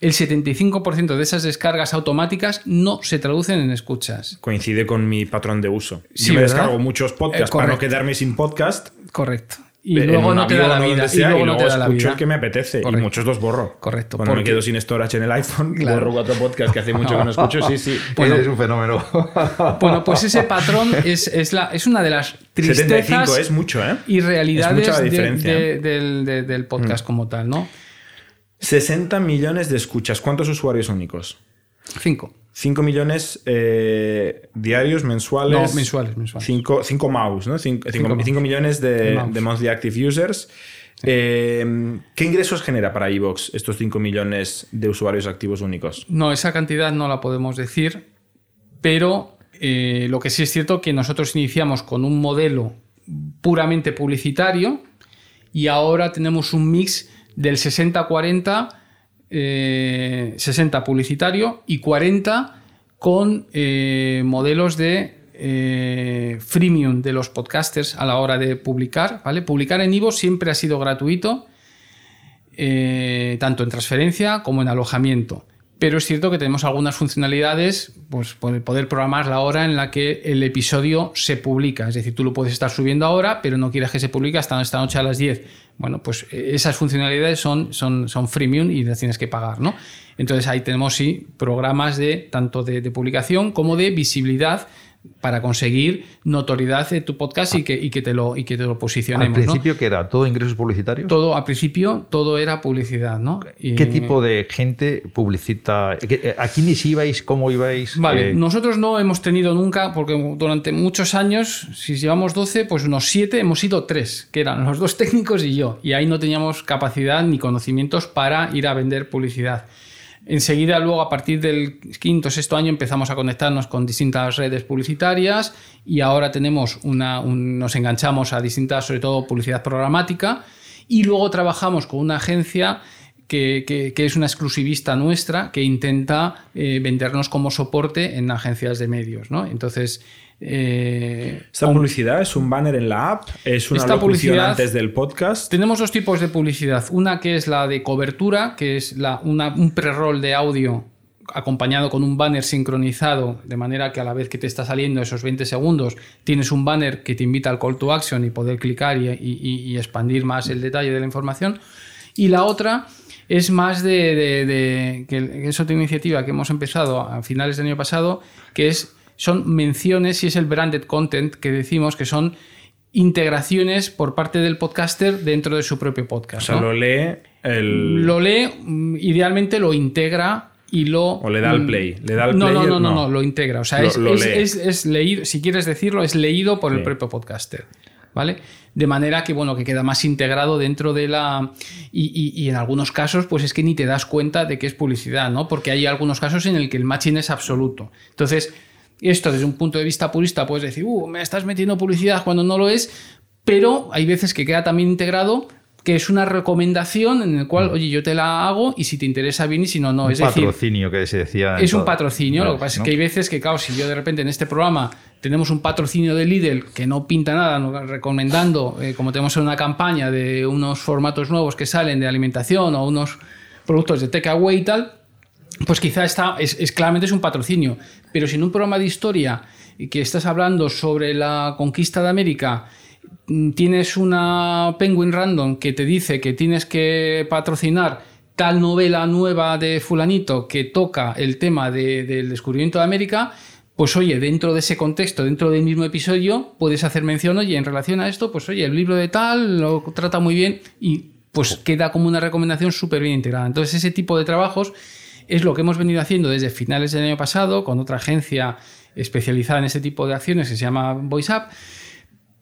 El 75% de esas descargas automáticas no se traducen en escuchas. Coincide con mi patrón de uso. Sí, Yo me ¿verdad? descargo muchos podcasts para no quederme sin podcast. Correcto. Y luego no te da la vida. Y luego no te da la escucho vida. el que me apetece. Correcto. Y muchos los borro. Correcto. Cuando me quedo sin storage en el iPhone, Claro. borro cuatro podcasts que hace mucho que no escucho. Sí, sí. Bueno. es un fenómeno. Bueno, pues ese patrón es, es, la, es una de las 75 tristezas es mucho, ¿eh? y realidades Es mucha la de- diferencia. Mm. de- del, de- del podcast como tal, ¿no? 60 millones de escuchas. ¿Cuántos usuarios únicos? Cinco. 5 millones eh, diarios, mensuales. No, mensuales, mensuales. 5 mouse, ¿no? 5 Cinco mouse. millones de, de monthly active users. Eh, ¿Qué ingresos genera para iVoox estos 5 millones de usuarios activos únicos? No, esa cantidad no la podemos decir, pero eh, lo que sí es cierto que nosotros iniciamos con un modelo puramente publicitario y ahora tenemos un mix del 60-40, 60 eh, publicitario y 40 con modelos de freemium de los podcasters a la hora de publicar. ¿vale? Publicar en Ivo siempre ha sido gratuito, eh, tanto en transferencia como en alojamiento. Pero es cierto que tenemos algunas funcionalidades, pues poder programar la hora en la que el episodio se publica. Es decir, tú lo puedes estar subiendo ahora, pero no quieres que se publique hasta esta noche a las 10. Bueno, pues eh, esas funcionalidades son, son, son freemium y las tienes que pagar, ¿no? Entonces ahí tenemos sí programas de tanto de publicación como de visibilidad para conseguir notoriedad de tu podcast y que, y que, te, lo, y que te lo posicionemos. ¿Al principio que era? ¿Todo ingresos publicitarios? Todo, al principio todo era publicidad, ¿no? ¿Qué tipo de gente publicita? Eh, ¿A quiénes ibais? ¿Cómo ibais? Vale, eh, nosotros no hemos tenido nunca, porque durante muchos años, si llevamos 12, pues unos 7, hemos ido 3, que eran los dos técnicos y yo. Y ahí no teníamos capacidad ni conocimientos para ir a vender publicidad. Enseguida, luego, a partir del quinto o sexto año, empezamos a conectarnos con distintas redes publicitarias y ahora tenemos una, nos enganchamos a distintas, sobre todo publicidad programática, y luego trabajamos con una agencia que, es una exclusivista nuestra que intenta eh, vendernos como soporte en agencias de medios. ¿no? Entonces, eh, ¿Esta publicidad es un banner en la app? ¿Es una esta locución antes del podcast? Tenemos dos tipos de publicidad. Una que es la de cobertura, que es la, un pre-roll de audio acompañado con un banner sincronizado, de manera que a la vez que te está saliendo esos 20 segundos, tienes un banner que te invita al call to action y poder clicar y, expandir más el detalle de la información. Y la otra es más de, de que es otra iniciativa que hemos empezado a finales del año pasado, que es son menciones y es el branded content que decimos que son integraciones por parte del podcaster dentro de su propio podcast. O sea, lo lee el... Lo lee, mm, idealmente lo integra y lo... O le da el mm, play. ¿Le da el no, no, no, no, no, lo integra. O sea, es, es, leído, si quieres decirlo, es leído por el propio podcaster. ¿Vale? De manera que, bueno, que queda más integrado dentro de la... Y, y, en algunos casos, pues es que ni te das cuenta de que es publicidad, ¿no? Porque hay algunos casos en el que el matching es absoluto. Entonces, esto desde un punto de vista purista puedes decir, uh, me estás metiendo publicidad cuando no lo es, pero hay veces que queda también integrado que es una recomendación en el cual, mm. oye, yo te la hago y si te interesa bien y si no, no. Un es patrocinio que se decía. Es un patrocinio, lo que pasa es que hay veces que, claro, si yo de repente en este programa tenemos un patrocinio de Lidl que no pinta nada, recomendando, eh, como tenemos en una campaña de unos formatos nuevos que salen de alimentación o unos productos de takeaway y tal, pues quizá está, es, claramente es un patrocinio. Pero si en un programa de historia que estás hablando sobre la conquista de América tienes una Penguin Random que te dice que tienes que patrocinar tal novela nueva de fulanito que toca el tema del descubrimiento de América, pues oye, dentro de ese contexto, dentro del mismo episodio, puedes hacer mención, oye, en relación a esto, pues oye, el libro de tal lo trata muy bien y pues queda como una recomendación súper bien integrada. Entonces ese tipo de trabajos es lo que hemos venido haciendo desde finales del año pasado con otra agencia especializada en este tipo de acciones que se llama VoiceUp,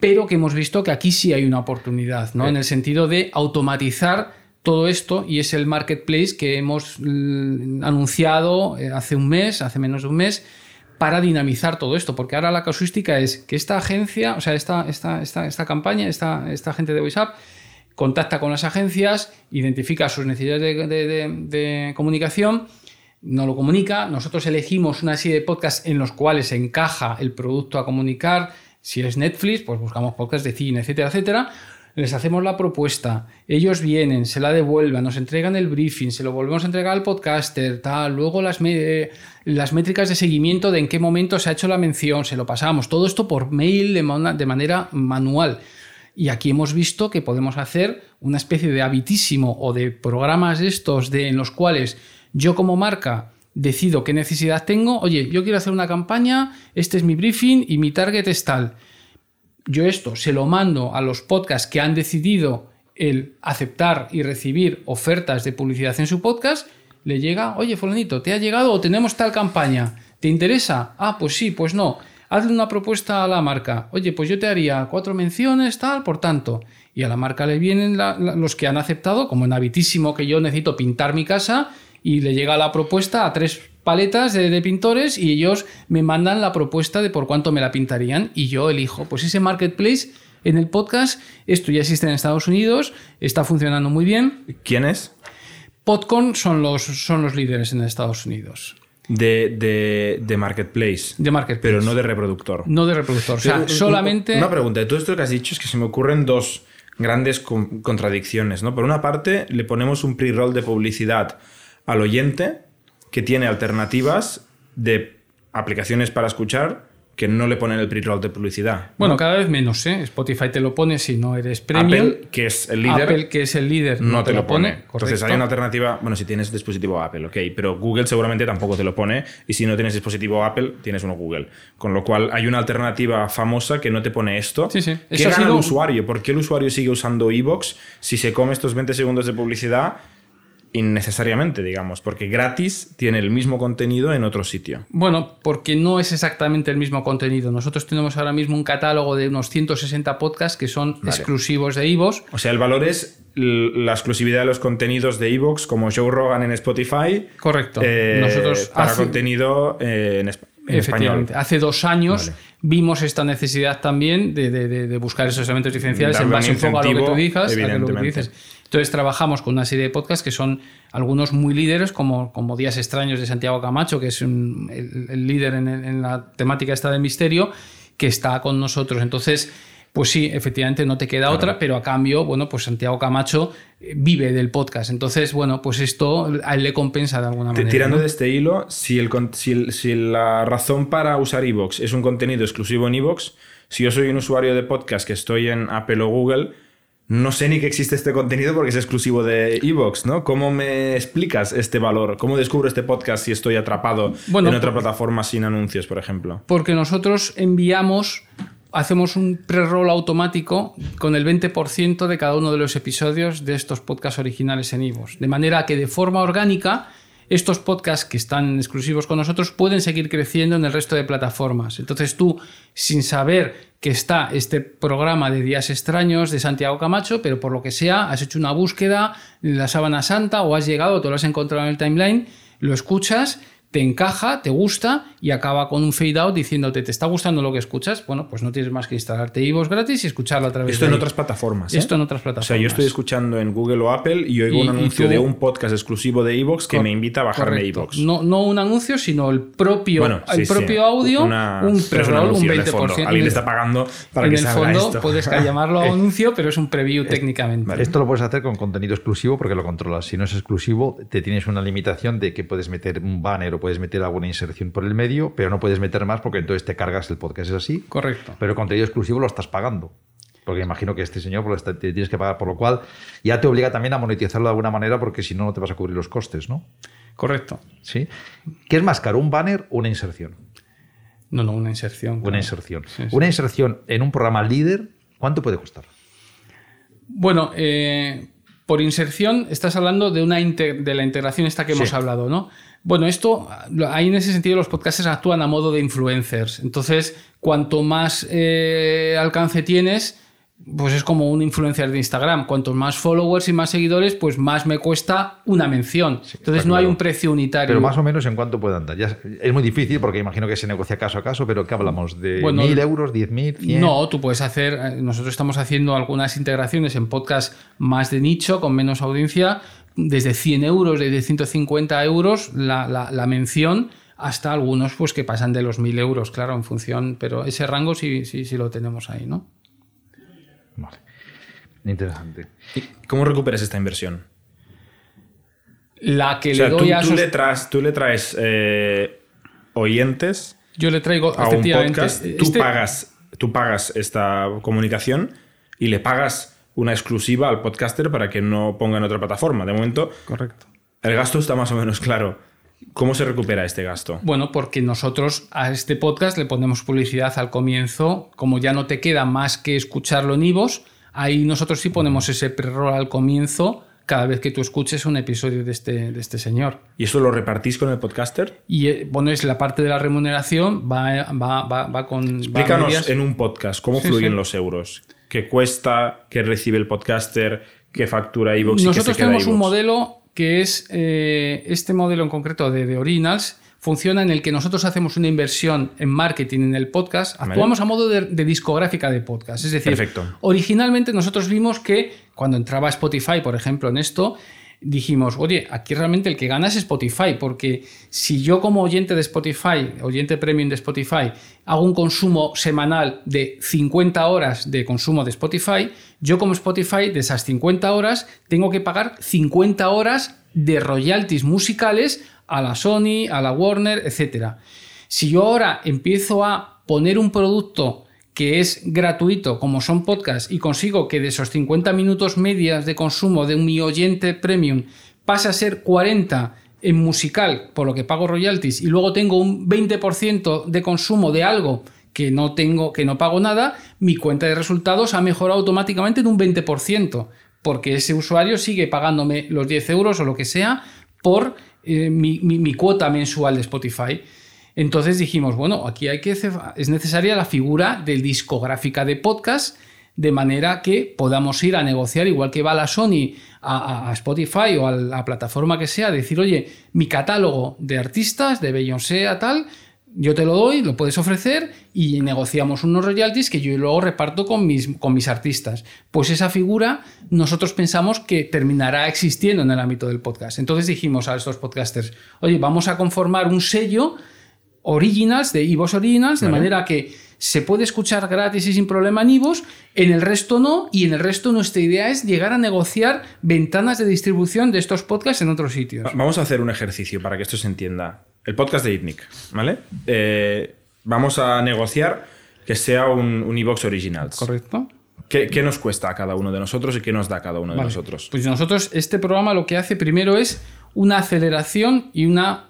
pero que hemos visto que aquí sí hay una oportunidad, ¿no? En el sentido de automatizar todo esto y es el marketplace que hemos mm, anunciado eh, hace un mes, hace menos de un mes, para dinamizar todo esto, porque ahora la casuística es que esta agencia, o sea, esta, esta, esta, esta campaña, esta, esta gente de VoiceUp, contacta con las agencias, identifica sus necesidades de, comunicación, no lo comunica, nosotros elegimos una serie de podcasts en los cuales encaja el producto a comunicar, si es Netflix, pues buscamos podcasts de cine, etcétera, etcétera, les hacemos la propuesta, ellos vienen, se la devuelven, nos entregan el briefing, se lo volvemos a entregar al podcaster, tal, luego las, las métricas de seguimiento de en qué momento se ha hecho la mención, se lo pasamos, todo esto por mail de manera manual. Y aquí hemos visto que podemos hacer una especie de habitísimo o de programas estos en los cuales yo como marca decido qué necesidad tengo. Oye, yo quiero hacer una campaña, este es mi briefing y mi target es tal. Yo esto se lo mando a los podcasts que han decidido el aceptar y recibir ofertas de publicidad en su podcast. Le llega, oye, fulanito, ¿te ha llegado o tenemos tal campaña? ¿Te interesa? Ah, pues sí, pues no hazle una propuesta a la marca. Oye, pues yo te haría cuatro menciones, tal, por tanto. y a la marca le vienen la- los que han aceptado, como en Habitísimo, que yo necesito pintar mi casa y le llega la propuesta a tres paletas de, de pintores y ellos me mandan la propuesta de por cuánto me la pintarían y yo elijo. Pues ese marketplace en el podcast, esto ya existe en Estados Unidos, está funcionando muy bien. ¿Quién es? Podcon son los, son los líderes en Estados Unidos. De, de, de Marketplace. De marketplace. Pero no de reproductor. No de reproductor. O sea, Pero, solamente. Una pregunta. De todo esto que has dicho es que se me ocurren dos grandes con- contradicciones. ¿no? Por una parte, le ponemos un pre-roll de publicidad al oyente que tiene alternativas de aplicaciones para escuchar que no le ponen el pre-roll de publicidad. Bueno, cada vez menos, ¿eh? Spotify te lo pone si no eres premium. Apple, que es el líder, Apple, que es el líder, no, te, lo pone. Entonces hay una alternativa, bueno, si tienes dispositivo Apple, ok, pero Google seguramente tampoco te lo pone y si no tienes dispositivo Apple, tienes uno Google. Con lo cual hay una alternativa famosa que no te pone esto. Sí, sí. ¿Qué Eso gana sido- el usuario? ¿Por qué el usuario sigue usando Evox si se come estos 20 segundos de publicidad innecesariamente, digamos? Porque gratis tiene el mismo contenido en otro sitio. Bueno, porque no es exactamente el mismo contenido. Nosotros tenemos ahora mismo un catálogo de unos 160 podcasts que son exclusivos de Ivos. O sea, el valor es la exclusividad de los contenidos de Evox, como Joe Rogan en Spotify. Correcto. eh, Nosotros para hace- contenido eh, en, esp- en Efectivamente. español. Hace dos años Vale. vimos esta necesidad también de, de- de- de buscar esos elementos diferenciales Darle en base un un poco a lo que tú dices. Entonces trabajamos con una serie de podcasts que son algunos muy líderes, como, como Días Extraños de Santiago Camacho, que es un- el, el líder en, la temática esta del misterio, que está con nosotros. Entonces, pues sí, efectivamente no te queda otra, pero a cambio, bueno, pues Santiago Camacho eh, vive del podcast. Entonces, bueno, pues esto a él le compensa de alguna manera. Tirando ¿no? de este hilo, si, el, con- si, el- si la razón para usar Evox es un contenido exclusivo en Evox, si yo soy un usuario de podcast que estoy en Apple o Google, no sé ni que existe este contenido porque es exclusivo de Evox, ¿no? ¿Cómo me explicas este valor? ¿Cómo descubro este podcast si estoy atrapado Bueno, en otra plataforma sin anuncios, por ejemplo? porque nosotros enviamos, hacemos un pre-roll automático con el 20% de cada uno de los episodios de estos podcasts originales en Ivos. De manera que de forma orgánica, estos podcasts que están exclusivos con nosotros pueden seguir creciendo en el resto de plataformas. Entonces tú, sin saber que está este programa de Días Extraños de Santiago Camacho, pero por lo que sea, has hecho una búsqueda en la sábana santa o has llegado, te lo has encontrado en el timeline, lo escuchas te encaja, te gusta y acaba con un fade out diciéndote, ¿te está gustando lo que escuchas? Bueno, pues no tienes más que instalarte Ivos gratis y escucharlo a través Esto de en ahí. otras plataformas. ¿eh? Esto en otras O plataformas. sea, yo estoy escuchando en Google o Apple y oigo Y- un anuncio tú- de un podcast exclusivo de Evox que Cor- me invita a bajarme. Evox. No, no un anuncio, sino el propio, Bueno, sí, el sí. propio audio, Una- un pero es un pre-roll, un anuncio, en 20%. el fondo. Alguien le está pagando para en que el salga fondo esto. puedes llamarlo anuncio, pero es un preview técnicamente. Esto lo puedes hacer con contenido exclusivo porque lo controlas. Si no es exclusivo, te tienes una limitación de que puedes meter un banner o puedes meter alguna inserción por el medio, pero no puedes meter más porque entonces te cargas el podcast. Es así. Correcto. Pero contenido exclusivo lo estás pagando. Porque imagino que este señor pues, te tienes que pagar, por lo cual ya te obliga también a monetizarlo de alguna manera porque si no, no te vas a cubrir los costes, ¿no? Correcto. ¿Sí? ¿Qué es más caro, un banner o una inserción? No, no, una inserción. Una claro. inserción. Sí, sí. Una inserción en un programa líder, ¿cuánto puede costar? Bueno, eh, por inserción estás hablando de, una de la integración esta que Sí. hemos hablado, ¿no? Bueno, esto, ahí en ese sentido los podcasters actúan a modo de influencers. Entonces, cuanto más eh, alcance tienes, pues es como un influencer de Instagram. Cuanto más followers y más seguidores, pues más me cuesta una mención. Entonces no hay un precio unitario. Pero más o menos en cuánto puede andar. Ya es, muy difícil porque imagino que se negocia caso a caso, pero ¿qué hablamos? ¿De Bueno, 1.000 euros, 10.000, 100? No, tú puedes hacer. eh, Nosotros estamos haciendo algunas integraciones en podcast más de nicho, con menos audiencia, desde 100 euros, desde 150 euros la, la- la mención, hasta algunos pues que pasan de los 1000 euros, claro, en función. Pero ese rango sí, sí, sí lo tenemos ahí, ¿no? Vale. Interesante. ¿Y ¿Cómo recuperas esta inversión? La que O sea, le tú, doy a tú esos- le traes, tú le traes eh, oyentes Yo le traigo a un podcast, tú, este- pagas, tú pagas esta comunicación y le pagas una exclusiva al podcaster para que no ponga en otra plataforma. De momento, Correcto. el gasto está más o menos claro. ¿Cómo se recupera este gasto? Bueno, porque nosotros a este podcast le ponemos publicidad al comienzo, como ya no te queda más que escucharlo en Ivos, ahí nosotros sí ponemos ese pre-roll al comienzo cada vez que tú escuches un episodio de este, de este señor. ¿Y eso lo repartís con el podcaster? Y eh, bueno, es la parte de la remuneración, va, va, va, va con... Explícanos en un podcast cómo Sí, fluyen sí. los euros. ¿Qué cuesta? ¿Qué recibe el podcaster? ¿Qué factura iVoox? y qué Nosotros se queda tenemos un modelo que es eh, este modelo en concreto de, de Originals. Funciona en el que nosotros hacemos una inversión en marketing en el podcast. Vale. Actuamos a modo de, de discográfica de podcast. Es decir, Perfecto. originalmente nosotros vimos que cuando entraba Spotify, por ejemplo, en esto, dijimos, oye, aquí realmente el que gana es Spotify, porque si yo como oyente de Spotify, oyente premium de Spotify, hago un consumo semanal de 50 horas de consumo de Spotify, yo como Spotify de esas 50 horas tengo que pagar 50 horas de royalties musicales a la Sony, a la Warner, etc. Si yo ahora empiezo a poner un producto que es gratuito, como son podcasts, y consigo que de esos 50 minutos medias de consumo de mi oyente premium pase a ser 40 en musical, por lo que pago royalties, y luego tengo un 20% de consumo de algo que no tengo, que no pago nada, mi cuenta de resultados ha mejorado automáticamente en un 20%, porque ese usuario sigue pagándome los 10 euros o lo que sea por eh, mi, mi- mi cuota mensual de Spotify. Entonces dijimos, bueno, aquí hay que es necesaria la figura del discográfica de podcast, de manera que podamos ir a negociar, igual que va la Sony a- a Spotify o a la plataforma que sea, decir, oye, mi catálogo de artistas, de Beyoncé a tal, yo te lo doy, lo puedes ofrecer y negociamos unos royalties que yo luego reparto con mis, con mis artistas. Pues esa figura nosotros pensamos que terminará existiendo en el ámbito del podcast. Entonces dijimos a estos podcasters, oye, vamos a conformar un sello originals de Ivos Originals, de Vale. manera que se puede escuchar gratis y sin problema en Ivos, en el resto no, y en el resto nuestra idea es llegar a negociar ventanas de distribución de estos podcasts en otros sitios. Va- Vamos a hacer un ejercicio para que esto se entienda. El podcast de ITNIC, ¿vale? Eh, vamos a negociar que sea un, un iVox Originals. ¿Correcto? ¿Qué, qué nos cuesta a cada uno de nosotros y qué nos da a cada uno de Vale. nosotros? Pues nosotros, este programa lo que hace primero es una aceleración y una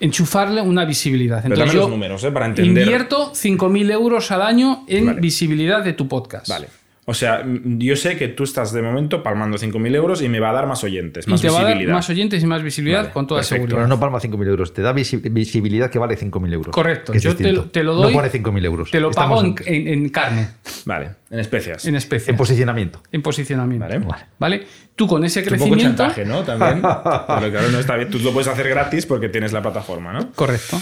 enchufarle una visibilidad. Pero Entonces los números, ¿eh? Para entender. invierto 5.000 euros al año en Vale. visibilidad de tu podcast. Vale. O sea, yo sé que tú estás de momento palmando 5.000 euros y me va a dar más oyentes, Y más te va a dar visibilidad. más oyentes y más visibilidad Vale, con toda perfecto. seguridad. Pero no palma 5.000 euros, te da visi- visibilidad que vale 5.000 euros. Correcto, yo te lo- te lo doy- No pone 5.000 euros. Te lo Estamos pago en, en- en carne, Vale, en especias. en especie, en posicionamiento. en posicionamiento. Vale. Vale. Tú con ese Es un poco crecimiento. chantaje, ¿no? También. Pero claro, no está bien. Tú lo puedes hacer gratis porque tienes la plataforma, ¿no? Correcto.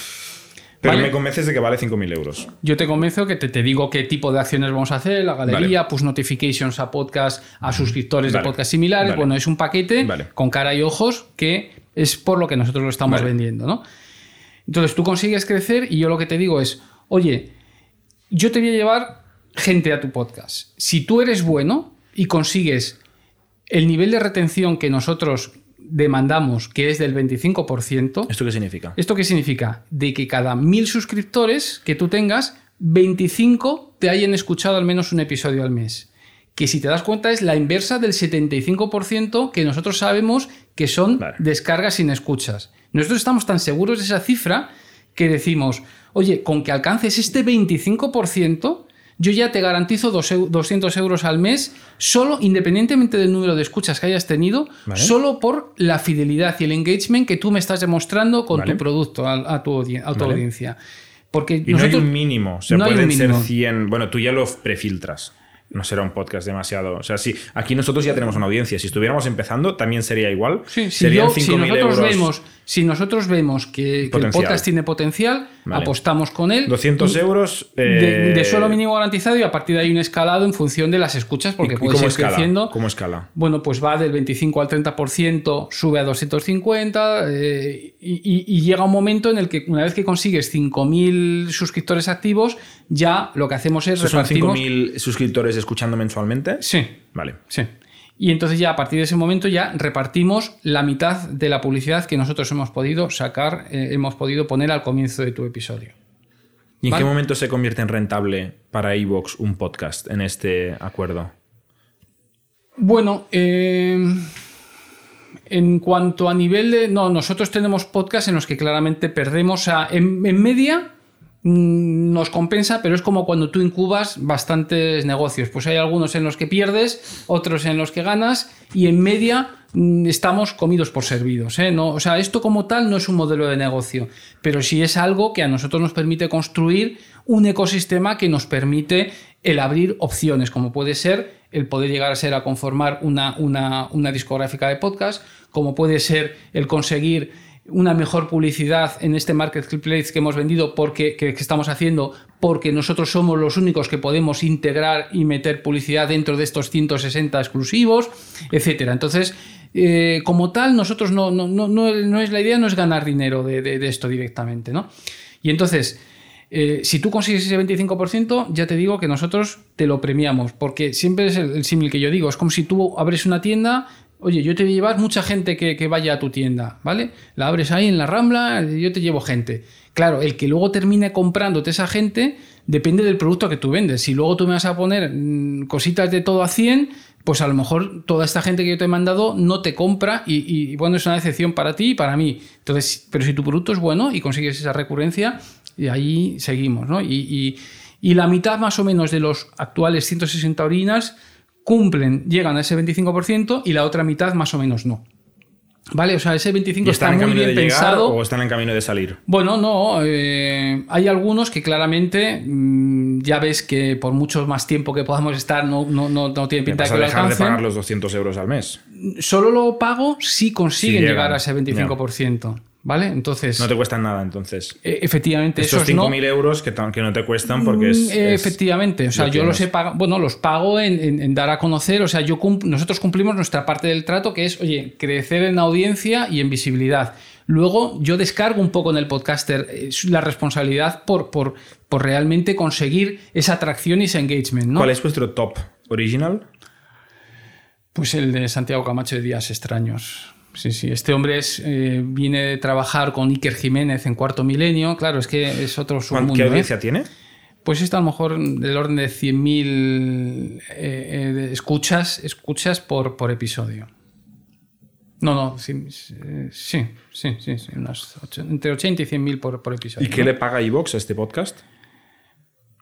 Pero Vale. me convences de que vale 5.000 euros. Yo te convenzo que te, te digo qué tipo de acciones vamos a hacer, la galería, push notifications a podcast, a suscriptores Vale. de podcast similares. Bueno, es un paquete con cara y ojos que es por lo que nosotros lo estamos vendiendo, ¿no? Entonces tú consigues crecer y yo lo que te digo es, oye, yo te voy a llevar gente a tu podcast. Si tú eres bueno y consigues el nivel de retención que nosotros demandamos, que es del 25%, ¿Esto qué significa? ¿Esto qué significa? De que cada mil suscriptores que tú tengas, 25 te hayan escuchado al menos un episodio al mes. Que si te das cuenta es la inversa del 75% que nosotros sabemos que son Vale. descargas sin escuchas. Nosotros estamos tan seguros de esa cifra que decimos, oye, con que alcances este 25%, yo ya te garantizo dos eu- 200 euros al mes, solo independientemente del número de escuchas que hayas tenido, Vale. solo por la fidelidad y el engagement que tú me estás demostrando con Vale. tu producto a, a tu, audi- a tu Vale. audiencia. Porque Y no hay un mínimo. O sea, no pueden ser mínimo. 100. Bueno, tú ya lo prefiltras. No será un podcast demasiado. O sea, sí, aquí nosotros ya tenemos una audiencia. Si estuviéramos empezando, también sería igual. Sí, si, Serían yo- si 5.000 nosotros euros. vemos, si nosotros vemos que, que el podcast tiene potencial, Vale. apostamos con él. 200 euros. de, eh, de suelo mínimo garantizado y a partir de ahí un escalado en función de las escuchas, porque ¿y- y puede cómo ir escala? creciendo. ¿Cómo escala? Bueno, pues va del 25 al 30%, sube a 250 eh, y, y- y llega un momento en el que una vez que consigues 5.000 suscriptores activos, ya lo que hacemos es ¿Estos son repartimos... 5.000 suscriptores escuchando mensualmente? Sí, Vale. sí. Y entonces ya a partir de ese momento ya repartimos la mitad de la publicidad que nosotros hemos podido sacar, eh, hemos podido poner al comienzo de tu episodio. ¿Y en qué momento se convierte en rentable para Evox un podcast en este acuerdo? Bueno, eh, en cuanto a nivel de... No, nosotros tenemos podcasts en los que claramente perdemos a, en, en media nos compensa, pero es como cuando tú incubas bastantes negocios. Pues hay algunos en los que pierdes, otros en los que ganas y en media mm, estamos comidos por servidos. ¿eh? O sea, esto como tal no es un modelo de negocio, pero sí es algo que a nosotros nos permite construir un ecosistema que nos permite el abrir opciones, como puede ser el poder llegar a ser a conformar una, una, una discográfica de podcast, como puede ser el conseguir una mejor publicidad en este marketplace que hemos vendido porque que, estamos haciendo porque nosotros somos los únicos que podemos integrar y meter publicidad dentro de estos 160 exclusivos, etcétera. Entonces, eh, como tal, nosotros no, no, no, no, es la idea, no es ganar dinero de, de, esto directamente, ¿no? Y entonces, eh, si tú consigues ese 25%, ya te digo que nosotros te lo premiamos, porque siempre es el, el símil que yo digo, es como si tú abres una tienda Oye, yo te voy a llevar mucha gente que, vaya a tu tienda, ¿vale? La abres ahí en la rambla, yo te llevo gente. Claro, el que luego termine comprándote esa gente depende del producto que tú vendes. Si luego tú me vas a poner mm, cositas de todo a 100, pues a lo mejor toda esta gente que yo te he mandado no te compra y, bueno, es una decepción para ti y para mí. Entonces, pero si tu producto es bueno y consigues esa recurrencia, y ahí seguimos, ¿no? Y, y la mitad más o menos de los actuales 160 orinas cumplen, llegan a ese 25% y la otra mitad más o menos no. ¿Vale? O sea, ese 25 está muy bien pensado. ¿O están en camino de salir? Bueno, no. Eh, hay algunos que claramente mm, ya ves que por mucho más tiempo que podamos estar no, no, no, no tiene pinta de que lo dejar de pagar los 200 euros al mes? Solo lo pago si consiguen llegar a ese 25%. ¿Vale? Entonces. No te cuestan nada, entonces. E, efectivamente, esos 5.000 euros que, que, no te cuestan porque es. Mm, efectivamente, o sea, yo los he pagado. Bueno, los pago en, dar a conocer. O sea, yo nosotros cumplimos nuestra parte del trato, que es, oye, crecer en audiencia y en visibilidad. Luego, yo descargo un poco en el podcaster eh, la responsabilidad por, por, por realmente conseguir esa atracción y ese engagement. ¿no? ¿Cuál es vuestro top original? Pues el de Santiago Camacho de Días Extraños. Sí, sí. Este hombre es, eh, viene de trabajar con Iker Jiménez en Cuarto Milenio. Claro, es que es otro submundo. ¿Qué audiencia ¿eh? tiene? Pues está a lo mejor del orden de 100.000 eh, escuchas, escuchas por, por episodio. No, no, sí, sí, sí, sí, entre 80 y 100.000 por, por episodio. ¿Y qué le paga iVox a este podcast?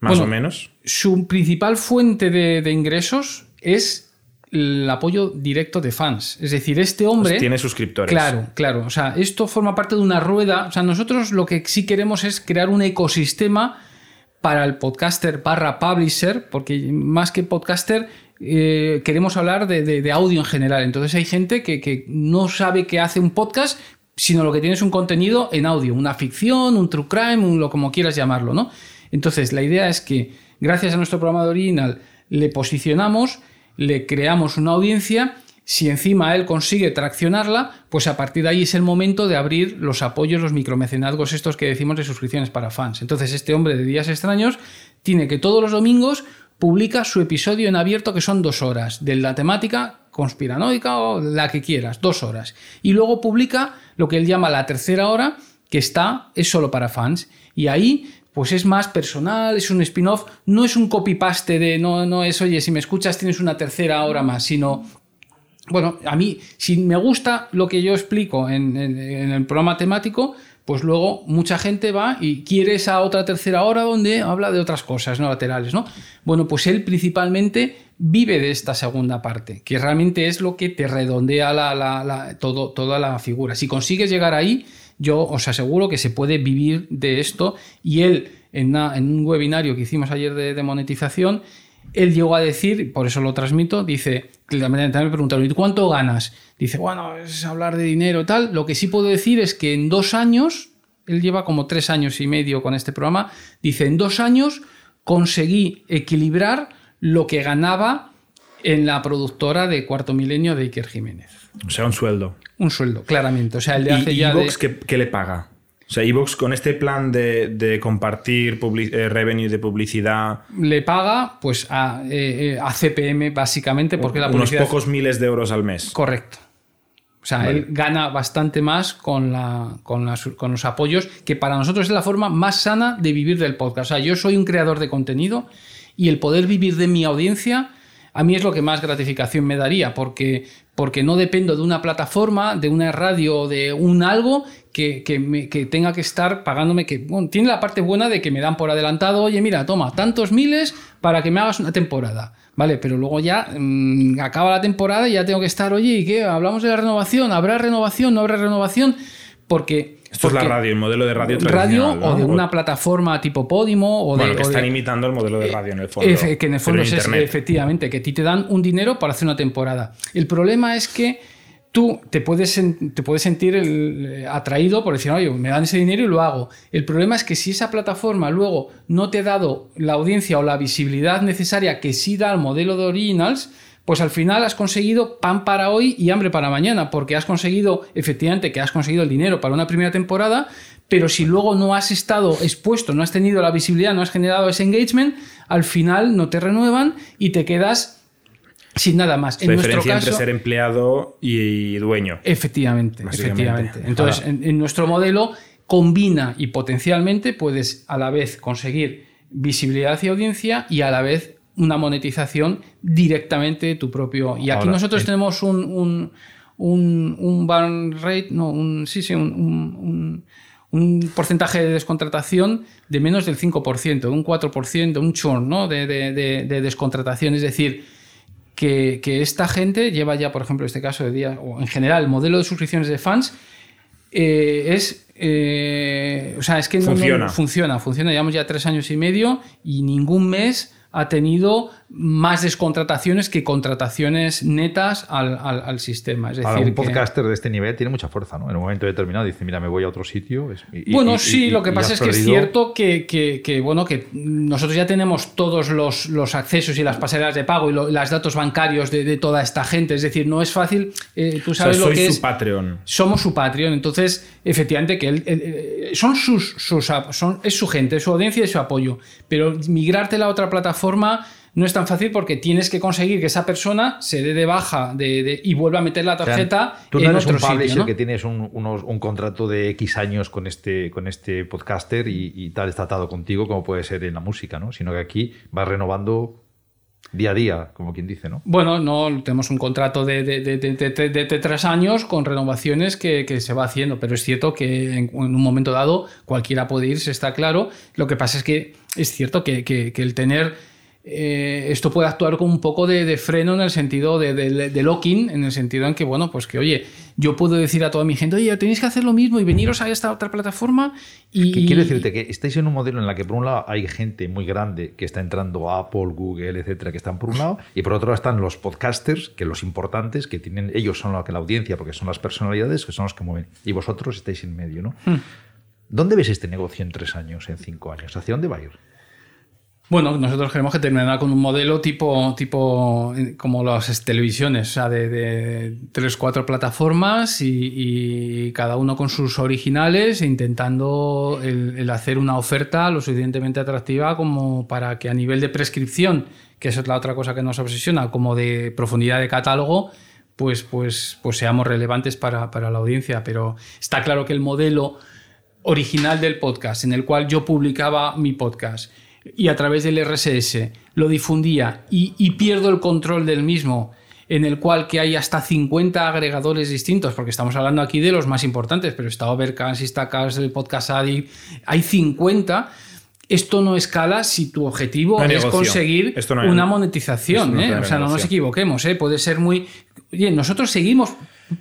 Más o menos. Su principal fuente de, de ingresos es el apoyo directo de fans. Es decir, este hombre... Pues tiene suscriptores. Claro, claro. O sea, esto forma parte de una rueda. O sea, nosotros lo que sí queremos es crear un ecosistema para el podcaster barra publisher, porque más que podcaster eh, queremos hablar de, audio en general. Entonces hay gente que, no sabe que hace un podcast, sino lo que tiene es un contenido en audio, una ficción, un true crime, un, lo como quieras llamarlo, ¿no? Entonces la idea es que gracias a nuestro programa de original le posicionamos le creamos una audiencia, si encima él consigue traccionarla, pues a partir de ahí es el momento de abrir los apoyos, los micromecenazgos estos que decimos de suscripciones para fans. Entonces este hombre de Días Extraños tiene que todos los domingos publica su episodio en abierto que son dos horas, de la temática conspiranoica o la que quieras, dos horas. Y luego publica lo que él llama la tercera hora, que está, es solo para fans. Y ahí pues es más personal, es un spin-off, no es un copy-paste de, no, no es, oye, si me escuchas tienes una tercera hora más, sino, bueno, a mí, si me gusta lo que yo explico en, el programa temático, pues luego mucha gente va y quiere esa otra tercera hora donde habla de otras cosas, no laterales, ¿no? Bueno, pues él principalmente vive de esta segunda parte, que realmente es lo que te redondea la, todo, toda la figura. Si consigues llegar ahí, yo os aseguro que se puede vivir de esto. Y él, en, un webinario que hicimos ayer de, monetización, él llegó a decir, por eso lo transmito, dice, también me preguntaron, ¿y cuánto ganas? Dice, bueno, es hablar de dinero tal. Lo que sí puedo decir es que en dos años, él lleva como tres años y medio con este programa, dice, en dos años conseguí equilibrar lo que ganaba en la productora de Cuarto Milenio de Iker Jiménez. O sea, un sueldo. Un sueldo, claramente. O sea, el de hace ya. Evox, ¿qué, le paga? O sea, Evox con este plan de, compartir eh, revenue de publicidad. Le paga, pues, a, eh, eh, a CPM, básicamente, porque la publicidad. Unos pocos miles de euros al mes. Correcto. O sea, él gana bastante más con, la, con, con, los apoyos, que para nosotros es la forma más sana de vivir del podcast. O sea, yo soy un creador de contenido y el poder vivir de mi audiencia a mí es lo que más gratificación me daría, porque, porque no dependo de una plataforma, de una radio, de un algo que, tenga que estar pagándome, que tiene la parte buena de que me dan por adelantado, oye, mira, toma, tantos miles para que me hagas una temporada. Vale, pero luego ya mm, acaba la temporada y ya tengo que estar, oye, ¿y qué? ¿Hablamos de la renovación? ¿Habrá renovación? ¿No habrá renovación? Porque... Esto es la radio, el modelo de radio Radio o de una plataforma tipo Podimo o Bueno, de... que de- están imitando el modelo de radio en el fondo. Efe- que en el fondo es Internet. efectivamente que a ti te dan un dinero para hacer una temporada. El problema es que tú te puedes, te puedes sentir el- eh, atraído por decir, oye, me dan ese dinero y lo hago. El problema es que si esa plataforma luego no te ha dado la audiencia o la visibilidad necesaria que sí da el modelo de Originals, pues al final has conseguido pan para hoy y hambre para mañana, porque has conseguido, efectivamente, que has conseguido el dinero para una primera temporada, pero si luego no has estado expuesto, no has tenido la visibilidad, no has generado ese engagement, al final no te renuevan y te quedas sin nada más. La en nuestro diferencia caso, entre ser empleado y dueño. efectivamente, efectivamente. Entonces, en, en nuestro modelo combina y potencialmente puedes a la vez conseguir visibilidad y audiencia y a la vez una monetización directamente de tu propio. Y aquí Ahora, nosotros en- tenemos un, un, un, un burn rate, no, un, sí, sí, un, un- porcentaje de descontratación de menos del 5%, un 4%, un churn ¿no? de, de- de- de descontratación. Es decir, que, que esta gente lleva ya, por ejemplo, este caso de día, o en general, el modelo de suscripciones de fans eh, es. eh, o sea, es que no- no- Funciona. funciona, funciona. Llevamos ya tres años y medio y ningún mes ha tenido más descontrataciones que contrataciones netas al, al- al sistema. Es decir, Ahora, un que- podcaster de este nivel tiene mucha fuerza, ¿no? En un momento determinado dice, mira, me voy a otro sitio. y- Bueno, y- sí, y- lo que pasa es que es cierto que, que- que, bueno, que nosotros ya tenemos todos los, los accesos y las pasarelas de pago y lo- los datos bancarios de, de toda esta gente. Es decir, no es fácil. eh, tú O sea, sabes lo que su es. Patreon. Somos su Patreon, entonces, efectivamente, que él- él- eh, son sus, sus son, es su gente, es su audiencia y su apoyo. Pero migrarte a la otra plataforma no es tan fácil porque tienes que conseguir que esa persona se dé de baja de, de- y vuelva a meter la O sea, tarjeta tú no en eres otro un publisher sitio. ¿no? que tienes un, unos- un contrato de X años con este, con este podcaster y, y tal, está atado contigo, como puede ser en la música, ¿no? Sino que aquí vas renovando día a día, como quien dice, ¿no? Bueno, no, tenemos un contrato de, de- de- tres años con renovaciones que, que se va haciendo, pero es cierto que en, en un momento dado cualquiera puede irse, está claro. Lo que pasa es que es cierto que, que- que el tener... eh, esto puede actuar como un poco de, de freno en el sentido de, de- de locking, en el sentido en que, bueno, pues que, oye, yo puedo decir a toda mi gente, oye, tenéis que hacer lo mismo y veniros a esta otra plataforma y... Quiero decirte que estáis en un modelo en la que por un lado hay gente muy grande que está entrando Apple, Google, etcétera, que están por un lado, y por otro lado están los podcasters, que los importantes, que tienen, ellos son la, que la audiencia, porque son las personalidades, que son los que mueven, y vosotros estáis en medio, ¿no? Hmm. ¿Dónde ves este negocio en tres años, en cinco años? ¿Hacia dónde va a ir? Bueno, nosotros queremos que terminara con un modelo tipo, tipo eh, como las televisiones, o sea, de, tres, cuatro plataformas y, cada uno con sus originales intentando el, hacer una oferta lo suficientemente atractiva como para que a nivel de prescripción, que es la otra cosa que nos obsesiona, como de profundidad de catálogo, pues, pues, pues seamos relevantes para, para la audiencia. Pero está claro que el modelo original del podcast, en el cual yo publicaba mi podcast y a través del RSS lo difundía y, y pierdo el control del mismo, en el cual que hay hasta 50 agregadores distintos, porque estamos hablando aquí de los más importantes, pero está Overcast, está Cast, el Podcast Addict, hay 50. Esto no escala si tu objetivo No es negocio. conseguir Esto no hay- una monetización. no ¿eh? O sea, no nos equivoquemos. ¿eh? Puede ser muy. Oye, nosotros seguimos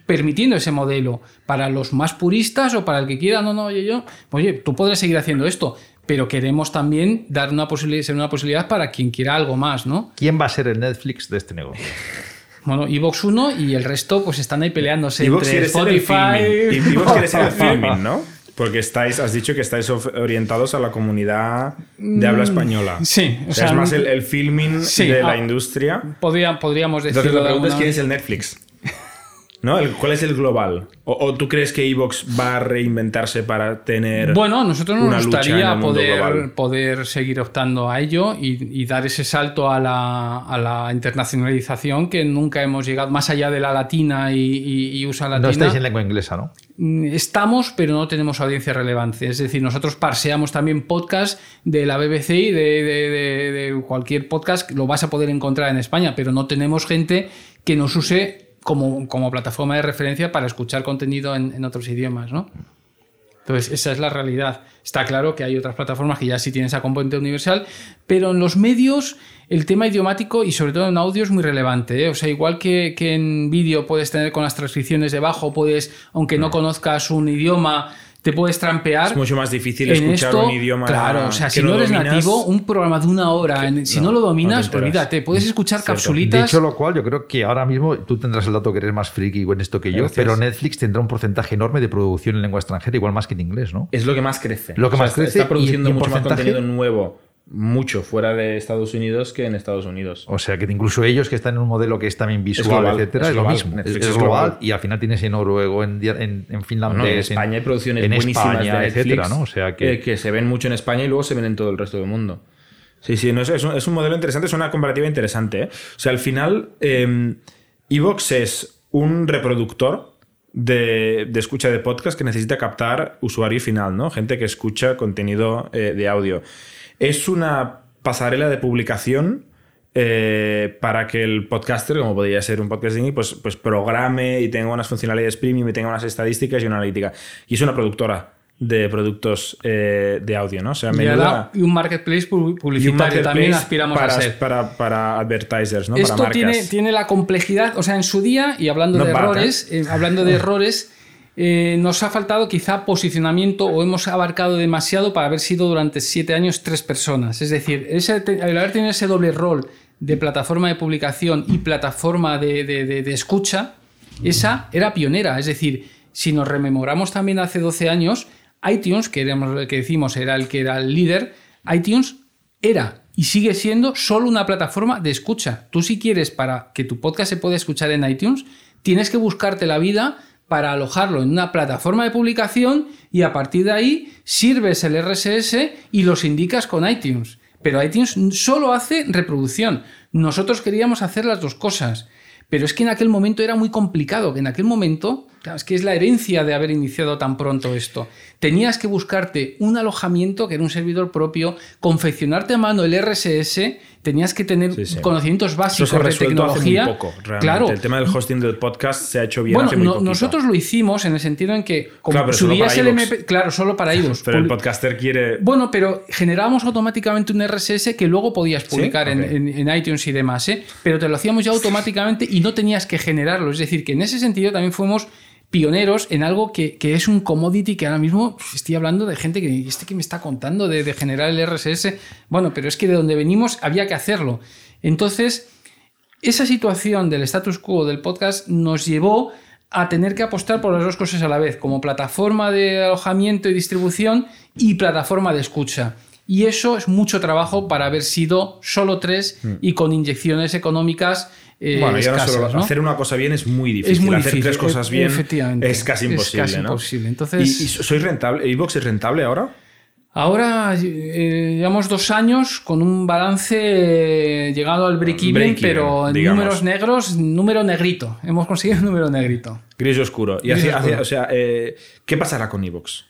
permitiendo ese modelo para los más puristas o para el que quiera, no, no, oye, yo, oye, tú podrás seguir haciendo esto, pero queremos también dar una posibilidad, ser una posibilidad para quien quiera algo más, ¿no? ¿Quién va a ser el Netflix de este negocio? Bueno, Evox 1 y el resto pues están ahí peleándose Evox entre quiere ser el Spotify. Evox quiere ser el filming, ¿no? Porque estáis, has dicho que estáis of- orientados a la comunidad de habla española. Mm, sí, o o sea, sea, es más el, el filming sí, de la ah, industria. Podría- podríamos decirlo. Entonces la de pregunta es quién es el Netflix. ¿No? El- ¿Cuál es el global? ¿O, o tú crees que Evox va a reinventarse para tener Bueno, a nosotros nos una lucha en gustaría el mundo poder, poder seguir optando a ello y, y dar ese salto a la, a la internacionalización que nunca hemos llegado, más allá de la latina y, y- y USA latina. No estáis en lengua inglesa, ¿no? Mm, Estamos, pero no tenemos audiencia relevante. Es decir, nosotros parseamos también podcast de la BBC y de, de- de- de cualquier podcast, lo vas a poder encontrar en España, pero no tenemos gente que nos use como, como plataforma de referencia para escuchar contenido en, en otros idiomas, ¿no? Entonces, esa es la realidad. Está claro que hay otras plataformas que ya sí tienen esa componente universal, pero en los medios el tema idiomático y sobre todo en audio es muy relevante. ¿eh? O sea, igual que, que en vídeo puedes tener con las transcripciones debajo, puedes, aunque no conozcas un idioma, te puedes trampear. Es mucho más difícil escuchar esto, un idioma. Claro, o sea, que si no, eres dominas. nativo, un programa de una hora, en- si no, no, lo no dominas, te enteras. olvídate, puedes escuchar Cierto. capsulitas. De hecho, lo cual yo creo que ahora mismo tú tendrás el dato que eres más friki en esto que yo, Gracias. pero Netflix tendrá un porcentaje enorme de producción en lengua extranjera, igual más que en inglés, ¿no? Es lo que más crece. Lo que más está- crece Está produciendo y- y en mucho más contenido nuevo, mucho fuera de Estados Unidos que en Estados Unidos. O sea, que incluso ellos que están en un modelo que es también visual, global, etcétera, es es, lo mismo. Es, Netflix es es global, global. y al final tienes en noruego, en, en, en No, en España hay producciones en buenísimas España, de Netflix etcétera, ¿no? O sea que eh, que se ven mucho en España y luego se ven en todo el resto del mundo. Sí, sí, no, es, es un, es un modelo interesante, es una comparativa interesante. ¿eh? O sea, al final, eh, Evox es un reproductor de, de escucha de podcast que necesita captar usuario final, ¿no? Gente que escucha contenido eh, de audio. Es una pasarela de publicación eh, para que el podcaster, como podría ser un podcasting, pues, pues programe y tenga unas funcionalidades premium y tenga unas estadísticas y una analítica. Y es una productora de productos eh, de audio, ¿no? O sea, a y, menuda- ahora- y un marketplace pu- y un publicitario marketplace también aspiramos para, a ser. Para, para advertisers, ¿no? para Esto marcas. tiene, tiene la complejidad, o sea, en su día, y hablando de errores, eh, hablando de errores, eh, nos ha faltado quizá posicionamiento o hemos abarcado demasiado para haber sido durante siete años tres personas. Es decir, ese, el haber tenido ese doble rol de plataforma de publicación y plataforma de, de- escucha, esa era pionera. Es decir, si nos rememoramos también hace 12 años, iTunes, que, éramos, que decimos era el que era el líder, iTunes era y sigue siendo solo una plataforma de escucha. Tú si quieres para que tu podcast se pueda escuchar en iTunes, tienes que buscarte la vida para alojarlo en una plataforma de publicación y a partir de ahí sirves el RSS y los indicas con iTunes. Pero iTunes solo hace reproducción. Nosotros queríamos hacer las dos cosas. Pero es que en aquel momento era muy complicado, que en aquel momento, claro, es que es la herencia de haber iniciado tan pronto esto. Tenías que buscarte un alojamiento que era un servidor propio, confeccionarte a mano el RSS, tenías que tener Sí, sí. conocimientos Eso básicos se de hace tecnología. muy poco, realmente. Claro. El tema del hosting del podcast se ha hecho bien Bueno, hace muy no- poquito. nosotros lo hicimos en el sentido en que como Claro, subías el. MP, claro, solo para iVoox. Pero el podcaster quiere... bueno, pero generábamos automáticamente un RSS que luego podías publicar en, en iTunes y demás, ¿eh? pero te lo hacíamos ya automáticamente y no tenías que generarlo. Es decir, que en ese sentido también fuimos pioneros en algo que, que es un commodity que ahora mismo estoy hablando de gente que este que me está contando de, de generar el RSS. Bueno, pero es que de donde venimos había que hacerlo. Entonces, esa situación del status quo del podcast nos llevó a tener que apostar por las dos cosas a la vez, como plataforma de alojamiento y distribución y plataforma de escucha. Y eso es mucho trabajo para haber sido solo tres y con inyecciones económicas eh, bueno, ya no escasas, solo ¿no? hacer una cosa bien es muy difícil. Es muy hacer difícil, tres cosas e- bien efectivamente. es casi Es imposible, casi ¿no? imposible. Entonces- ¿Y, y sois rentable? ¿Evox es rentable ahora? Ahora eh, llevamos dos años con un balance eh, llegado al break-even, pero en digamos. números negros, número negrito. Hemos conseguido un número negrito. Gris y oscuro. Y Gris oscuro. hacia- o sea, eh, ¿qué pasará con Evox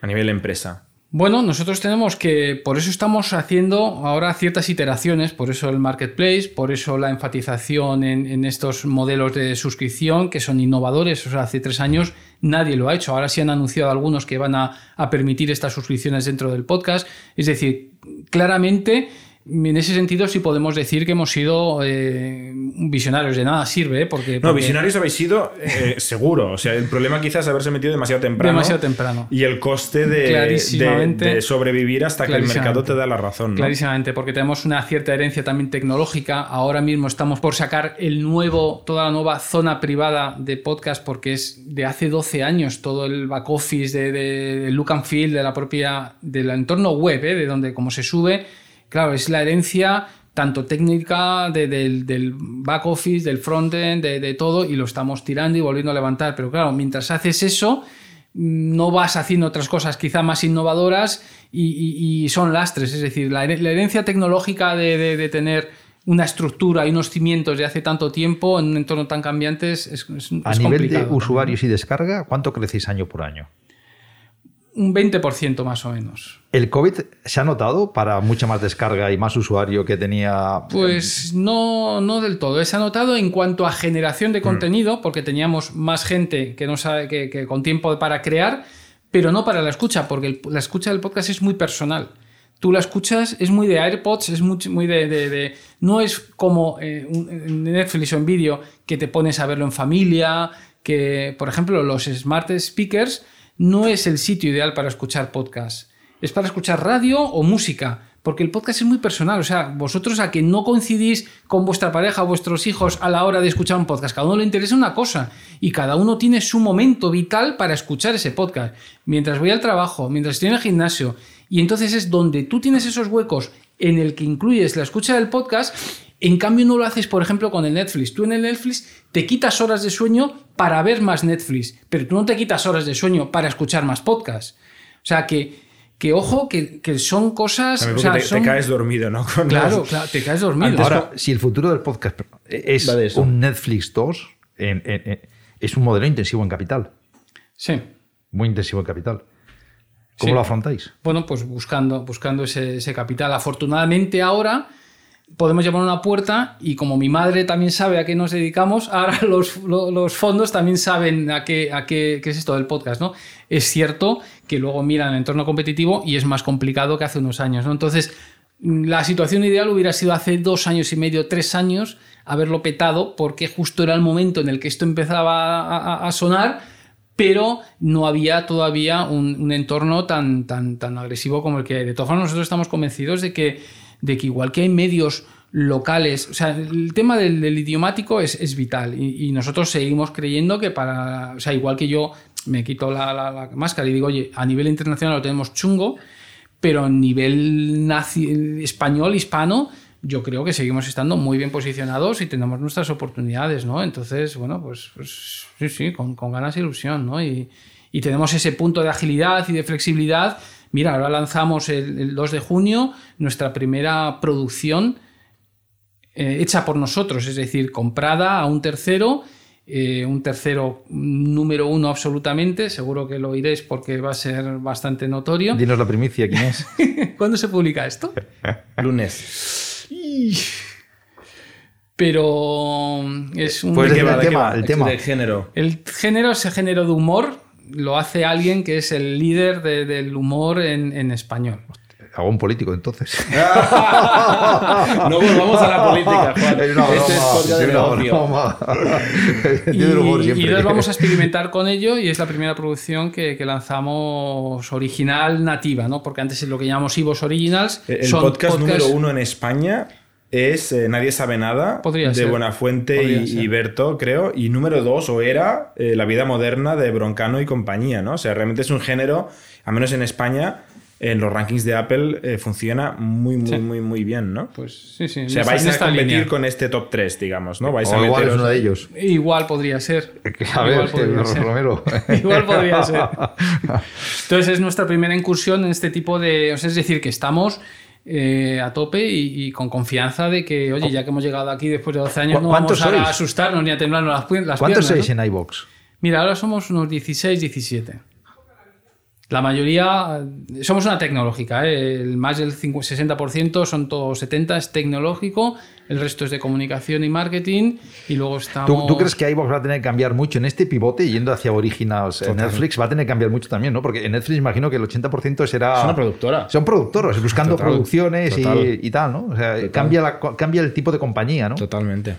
a nivel empresa? Bueno, nosotros tenemos que, por eso estamos haciendo ahora ciertas iteraciones, por eso el marketplace, por eso la enfatización en, estos modelos de suscripción que son innovadores. O sea, hace tres años nadie lo ha hecho. Ahora sí han anunciado algunos que van a permitir estas suscripciones dentro del podcast. Es decir, claramente, en ese sentido sí podemos decir que hemos sido eh, visionarios. De nada sirve, ¿eh? porque, No, visionarios habéis sido eh, seguro. O sea, el problema quizás es haberse metido demasiado temprano. Demasiado temprano. Y el coste de, Clarísimamente. de- de sobrevivir hasta que el mercado te da la razón. ¿no? Clarísimamente, porque tenemos una cierta herencia también tecnológica. Ahora mismo estamos por sacar el nuevo, toda la nueva zona privada de podcast, porque es de hace 12 años todo el back office de, de- de look and feel de la propia, del entorno web, ¿eh? de donde como se sube. Claro, es la herencia tanto técnica de- del, del back office, del frontend, de, de todo, y lo estamos tirando y volviendo a levantar. Pero claro, mientras haces eso, no vas haciendo otras cosas quizá más innovadoras y, y- y son lastres. Es decir, la, her- la herencia tecnológica de, tener una estructura y unos cimientos de hace tanto tiempo en un entorno tan cambiante es, es- A es nivel de usuarios y descarga, ¿cuánto crecéis año por año? Un 20% más o menos. ¿El COVID se ha notado para mucha más descarga y más usuario que tenía? Pues no, no del todo. Se ha notado en cuanto a generación Mm. de contenido, porque teníamos más gente que, no sabe, que, que con tiempo para crear, pero no para la escucha, porque el- la escucha del podcast es muy personal. Tú la escuchas, es muy de AirPods, es muy, muy de, de- de- No es como eh, en Netflix o en vídeo que te pones a verlo en familia, que, por ejemplo, los smart speakers no es el sitio ideal para escuchar podcast. Es para escuchar radio o música, porque el podcast es muy personal. O sea, vosotros a que no coincidís con vuestra pareja o vuestros hijos a la hora de escuchar un podcast, cada uno le interesa una cosa y cada uno tiene su momento vital para escuchar ese podcast. Mientras voy al trabajo, mientras estoy en el gimnasio, y entonces es donde tú tienes esos huecos en el que incluyes la escucha del podcast. En cambio, no lo haces, por ejemplo, con el Netflix. Tú en el Netflix te quitas horas de sueño para ver más Netflix, pero tú no te quitas horas de sueño para escuchar más podcast. O sea que, que ojo, que, que son cosas. O sea, te, son- te caes dormido, ¿no? Con Claro, los- claro, te caes dormido. Antes Ahora, si el futuro del podcast es de un Netflix 2, en- en- en- es un modelo intensivo en capital. Sí. Muy intensivo en capital. ¿Cómo Sí. lo afrontáis? Bueno, pues buscando, buscando ese, ese capital. Afortunadamente ahora podemos llamar una puerta y como mi madre también sabe a qué nos dedicamos, ahora los, lo- los fondos también saben a qué, es esto del podcast, ¿no? Es cierto que luego miran el entorno competitivo y es más complicado que hace unos años, ¿no? Entonces, mm, la situación ideal hubiera sido hace dos años y medio, tres años, haberlo petado porque justo era el momento en el que esto empezaba a- sonar pero no había todavía un, un entorno tan, tan, tan agresivo como el que hay. De todas formas, nosotros estamos convencidos de que, de que igual que hay medios locales, o sea, el tema del, idiomático es, vital y, y nosotros seguimos creyendo que para, o sea, igual que yo me quito la, máscara y digo, oye, a nivel internacional lo tenemos chungo, pero a nivel naci- español, hispano, yo creo que seguimos estando muy bien posicionados y tenemos nuestras oportunidades, ¿no? Entonces, bueno, pues, pues sí, sí, con, ganas e ilusión, ¿no? Y, y tenemos ese punto de agilidad y de flexibilidad. Mira, ahora lanzamos el, el 2 de junio nuestra primera producción eh, hecha por nosotros, es decir, comprada a un tercero, eh, un tercero número uno absolutamente, seguro que lo oiréis porque va a ser bastante notorio. Dinos la primicia, ¿quién es? ¿Cuándo se publica esto? Lunes. Pero es un... Pues ¿De qué el va? ¿De qué tema, el tema. De género. El género es el género de humor, lo hace alguien que es el líder de- del humor en, en español. Hago un político, entonces. No volvamos a la política, Juan. Es una este broma, podcast de negocio. Y, el entonces vamos a experimentar con ello y es la primera producción que, que lanzamos original nativa, ¿no? Porque antes es lo que llamamos Ivos Originals. El son podcast podcasts- número uno en España es eh, Nadie sabe nada Podría de ser. Buenafuente Podría y, ser. y Berto, creo. Y número dos, o era eh, La vida moderna de Broncano y compañía, ¿no? O sea, realmente es un género, al menos en España, en los rankings de Apple eh, funciona muy, muy, Sí. muy, muy bien, ¿no? Pues sí, sí. O sea, vais a competir línea. con este top 3, digamos, ¿no? Vais a igual es meteros- uno de ellos. Igual podría ser. A ver, Igual podría ser. Romero. Igual podría ser. Entonces es nuestra primera incursión en este tipo de... o sea, es decir, que estamos eh, a tope y, y con confianza de que, oye, ya que hemos llegado aquí después de 12 años, ¿Cu- no cuántos vamos a sois? asustarnos ni a temblarnos las, las ¿Cuántos piernas. sois ¿no? en iBox? Mira, ahora somos unos 16, 17. La mayoría, somos una tecnológica, ¿eh? el más del 50 60% son todos 70 es tecnológico, el resto es de comunicación y marketing y luego estamos... ¿Tú, tú crees que iVoox va a tener que cambiar mucho en este pivote yendo hacia originals? En Netflix va a tener que cambiar mucho también, ¿no? Porque en Netflix imagino que el 80% será... Es una productora. Son productores, buscando Total, producciones y- total. Y, tal, ¿no? O sea, Total. cambia, la- cambia el tipo de compañía, ¿no? Totalmente.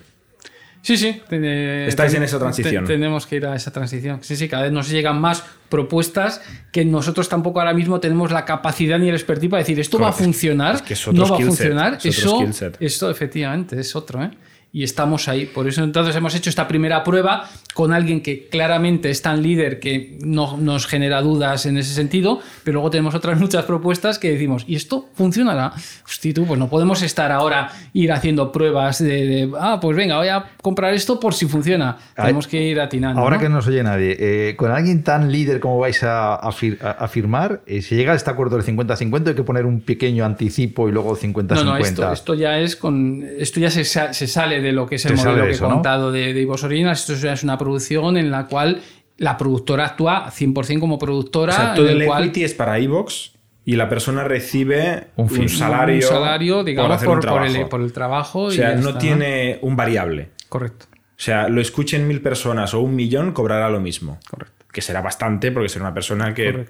Sí, sí. te- Estáis en esa transición. te- tenemos que ir a esa transición. Sí, sí, cada vez nos llegan más propuestas que nosotros tampoco ahora mismo tenemos la capacidad ni el expertise para decir esto va a Claro, funcionar, es que no va a set, funcionar. Eso, esto efectivamente es otro, ¿eh? Y estamos ahí. Por eso entonces hemos hecho esta primera prueba con alguien que claramente es tan líder que no nos genera dudas en ese sentido, pero luego tenemos otras muchas propuestas que decimos, ¿y esto funcionará? Hostia, tú, pues no podemos estar ahora ir haciendo pruebas de, de, ah, pues venga, voy a comprar esto por si funciona. Ay, Tenemos que ir atinando. Ahora ¿no? que no nos oye nadie, eh, con alguien tan líder como vais a, a fir- a- a firmar, eh, si llega a este acuerdo del 50-50 hay que poner un pequeño anticipo y luego 50-50. No, no, esto, esto ya es con. Esto ya se, se sale de lo que es el modelo de que eso, he ¿no? contado de, de Ivos Originals. Esto es una producción en la cual la productora actúa 100% como productora. O sea, todo el el cual equity es para iVoox y la persona recibe Un salario, un salario, digamos, por el, por el trabajo. o y sea, ya no está, tiene un variable. Correcto, O sea, lo escuchen mil personas o un millón, cobrará lo mismo. correcto. Que será bastante porque será una persona que,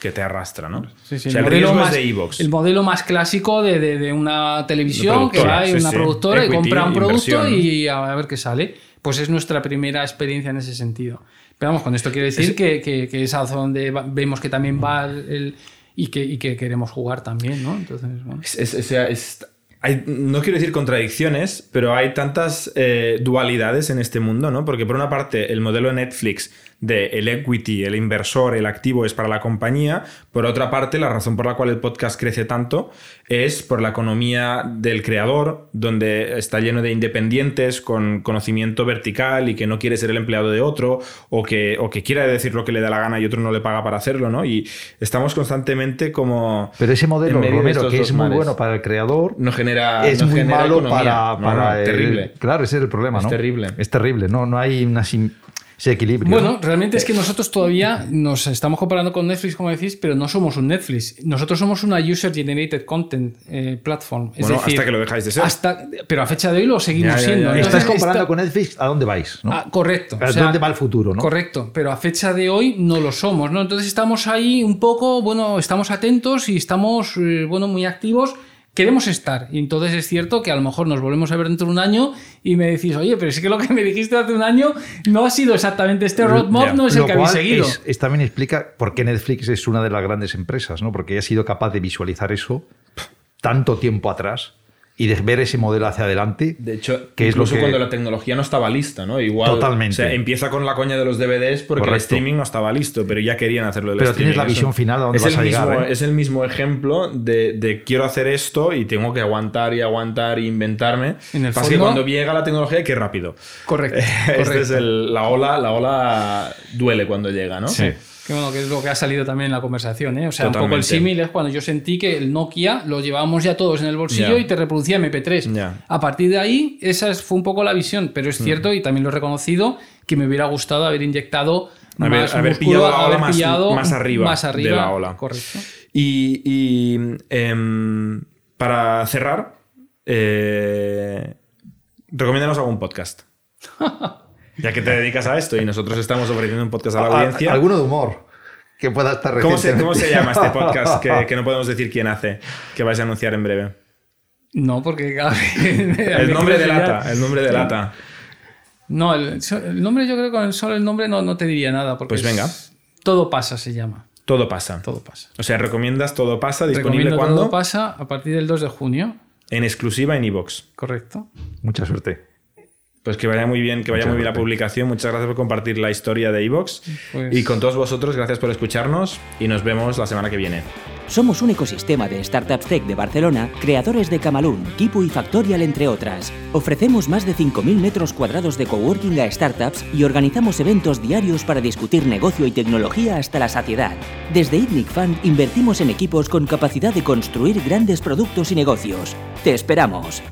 que te arrastra, ¿no? Sí, sí, o sea, el, modelo más, de el modelo más clásico de, de- de una televisión que va y sí, una productora y Equity, compra un producto y a, a ver qué sale. Pues es nuestra primera experiencia en ese sentido. Pero vamos, con esto quiero decir que, que- que es hacia donde va- vemos que también va el, y, que, y que queremos jugar también, ¿no? Entonces, bueno. Es- es- o sea, es- hay- no quiero decir contradicciones, pero hay tantas eh, dualidades en este mundo, ¿no? Porque por una parte, el modelo de Netflix de el equity, el inversor, el activo es para la compañía. Por otra parte, la razón por la cual el podcast crece tanto es por la economía del creador, donde está lleno de independientes con conocimiento vertical y que no quiere ser el empleado de otro o que, o que quiere decir lo que le da la gana y otro no le paga para hacerlo, ¿no? Y estamos constantemente como... Pero ese modelo, Romero, que es muy mares. bueno para el creador, no genera es no muy genera malo economía. para, para no, el- terrible Claro, ese es el problema, Es ¿no? terrible. Es terrible. No, no hay una sim- ese equilibrio. Bueno, ¿no? realmente es que nosotros todavía nos estamos comparando con Netflix, como decís, pero no somos un Netflix. Nosotros somos una User Generated Content eh, Platform. Es Bueno, decir, hasta que lo dejáis de ser. hasta- pero a fecha de hoy lo seguimos Ya, ya, siendo. Entonces, Estás comparando está- con Netflix, ¿a dónde vais? ¿no? Ah, correcto. ¿A O sea, dónde va el futuro? ¿no? Correcto, pero a fecha de hoy no lo somos, ¿no? Entonces estamos ahí un poco, bueno, estamos atentos y estamos, eh, bueno, muy activos. Queremos estar. Y entonces es cierto que a lo mejor nos volvemos a ver dentro de un año y me decís, oye, pero es que lo que me dijiste hace un año no ha sido exactamente este roadmap, no es el Lo que habéis seguido. es- es- también explica por qué Netflix es una de las grandes empresas, ¿no? Porque ha sido capaz de visualizar eso tanto tiempo atrás y de ver ese modelo hacia adelante. De hecho, que es lo incluso que- cuando la tecnología no estaba lista, ¿no? Igual. Totalmente. O sea, empieza con la coña de los DVDs porque el Correcto. streaming no estaba listo, pero ya querían hacerlo del Pero streaming. tienes la Eso- visión final a dónde es vas el a llegar, mismo, ¿eh? Es el mismo ejemplo de, de quiero hacer esto y tengo que aguantar y aguantar y inventarme. En el Pasa que cuando llega la tecnología, qué rápido. Correcto. Este correcto. es el- la ola, la ola duele cuando llega, ¿no? Sí. Que bueno, que es lo que ha salido también en la conversación, ¿eh? O sea, un poco el símil es cuando yo sentí que el Nokia lo llevábamos ya todos en el bolsillo y te reproducía MP3. Ya. Mm. A partir de ahí, esa es- fue un poco la visión, pero es cierto y también lo he reconocido que me hubiera gustado haber inyectado más haber pillado la ola más- pillado más arriba más de arriba, la ola. Correcto. Y, y, em, para cerrar, eh, recomiéndanos algún podcast. ya que te dedicas a esto y nosotros estamos ofreciendo un podcast a la audiencia. Alguno de humor que pueda estar ¿Cómo se, cómo se llama este podcast que, que no podemos decir quién hace? Que vais a anunciar en breve. No, porque cada vez- El nombre de lata. El nombre de lata. No, el, el nombre yo creo que con el solo el nombre no, no te diría nada. Porque Pues venga. es- todo pasa se llama. Todo pasa. Todo pasa. O sea, recomiendas Todo pasa, disponible cuando? Todo pasa a partir del 2 de junio. En exclusiva en iVoox. Correcto. Mucha suerte. Pues que vaya muy bien, que vaya Muchas muy bien la gracias. publicación. Muchas gracias por compartir la historia de iVoox. Pues- Y con todos vosotros, gracias por escucharnos y nos vemos la semana que viene. Somos un ecosistema de startups tech de Barcelona, creadores de Camalún, Kipu y Factorial, entre otras. Ofrecemos más de 5.000 metros cuadrados de coworking a startups y organizamos eventos diarios para discutir negocio y tecnología hasta la saciedad. Desde ITNIC Fund invertimos en equipos con capacidad de construir grandes productos y negocios. ¡Te esperamos!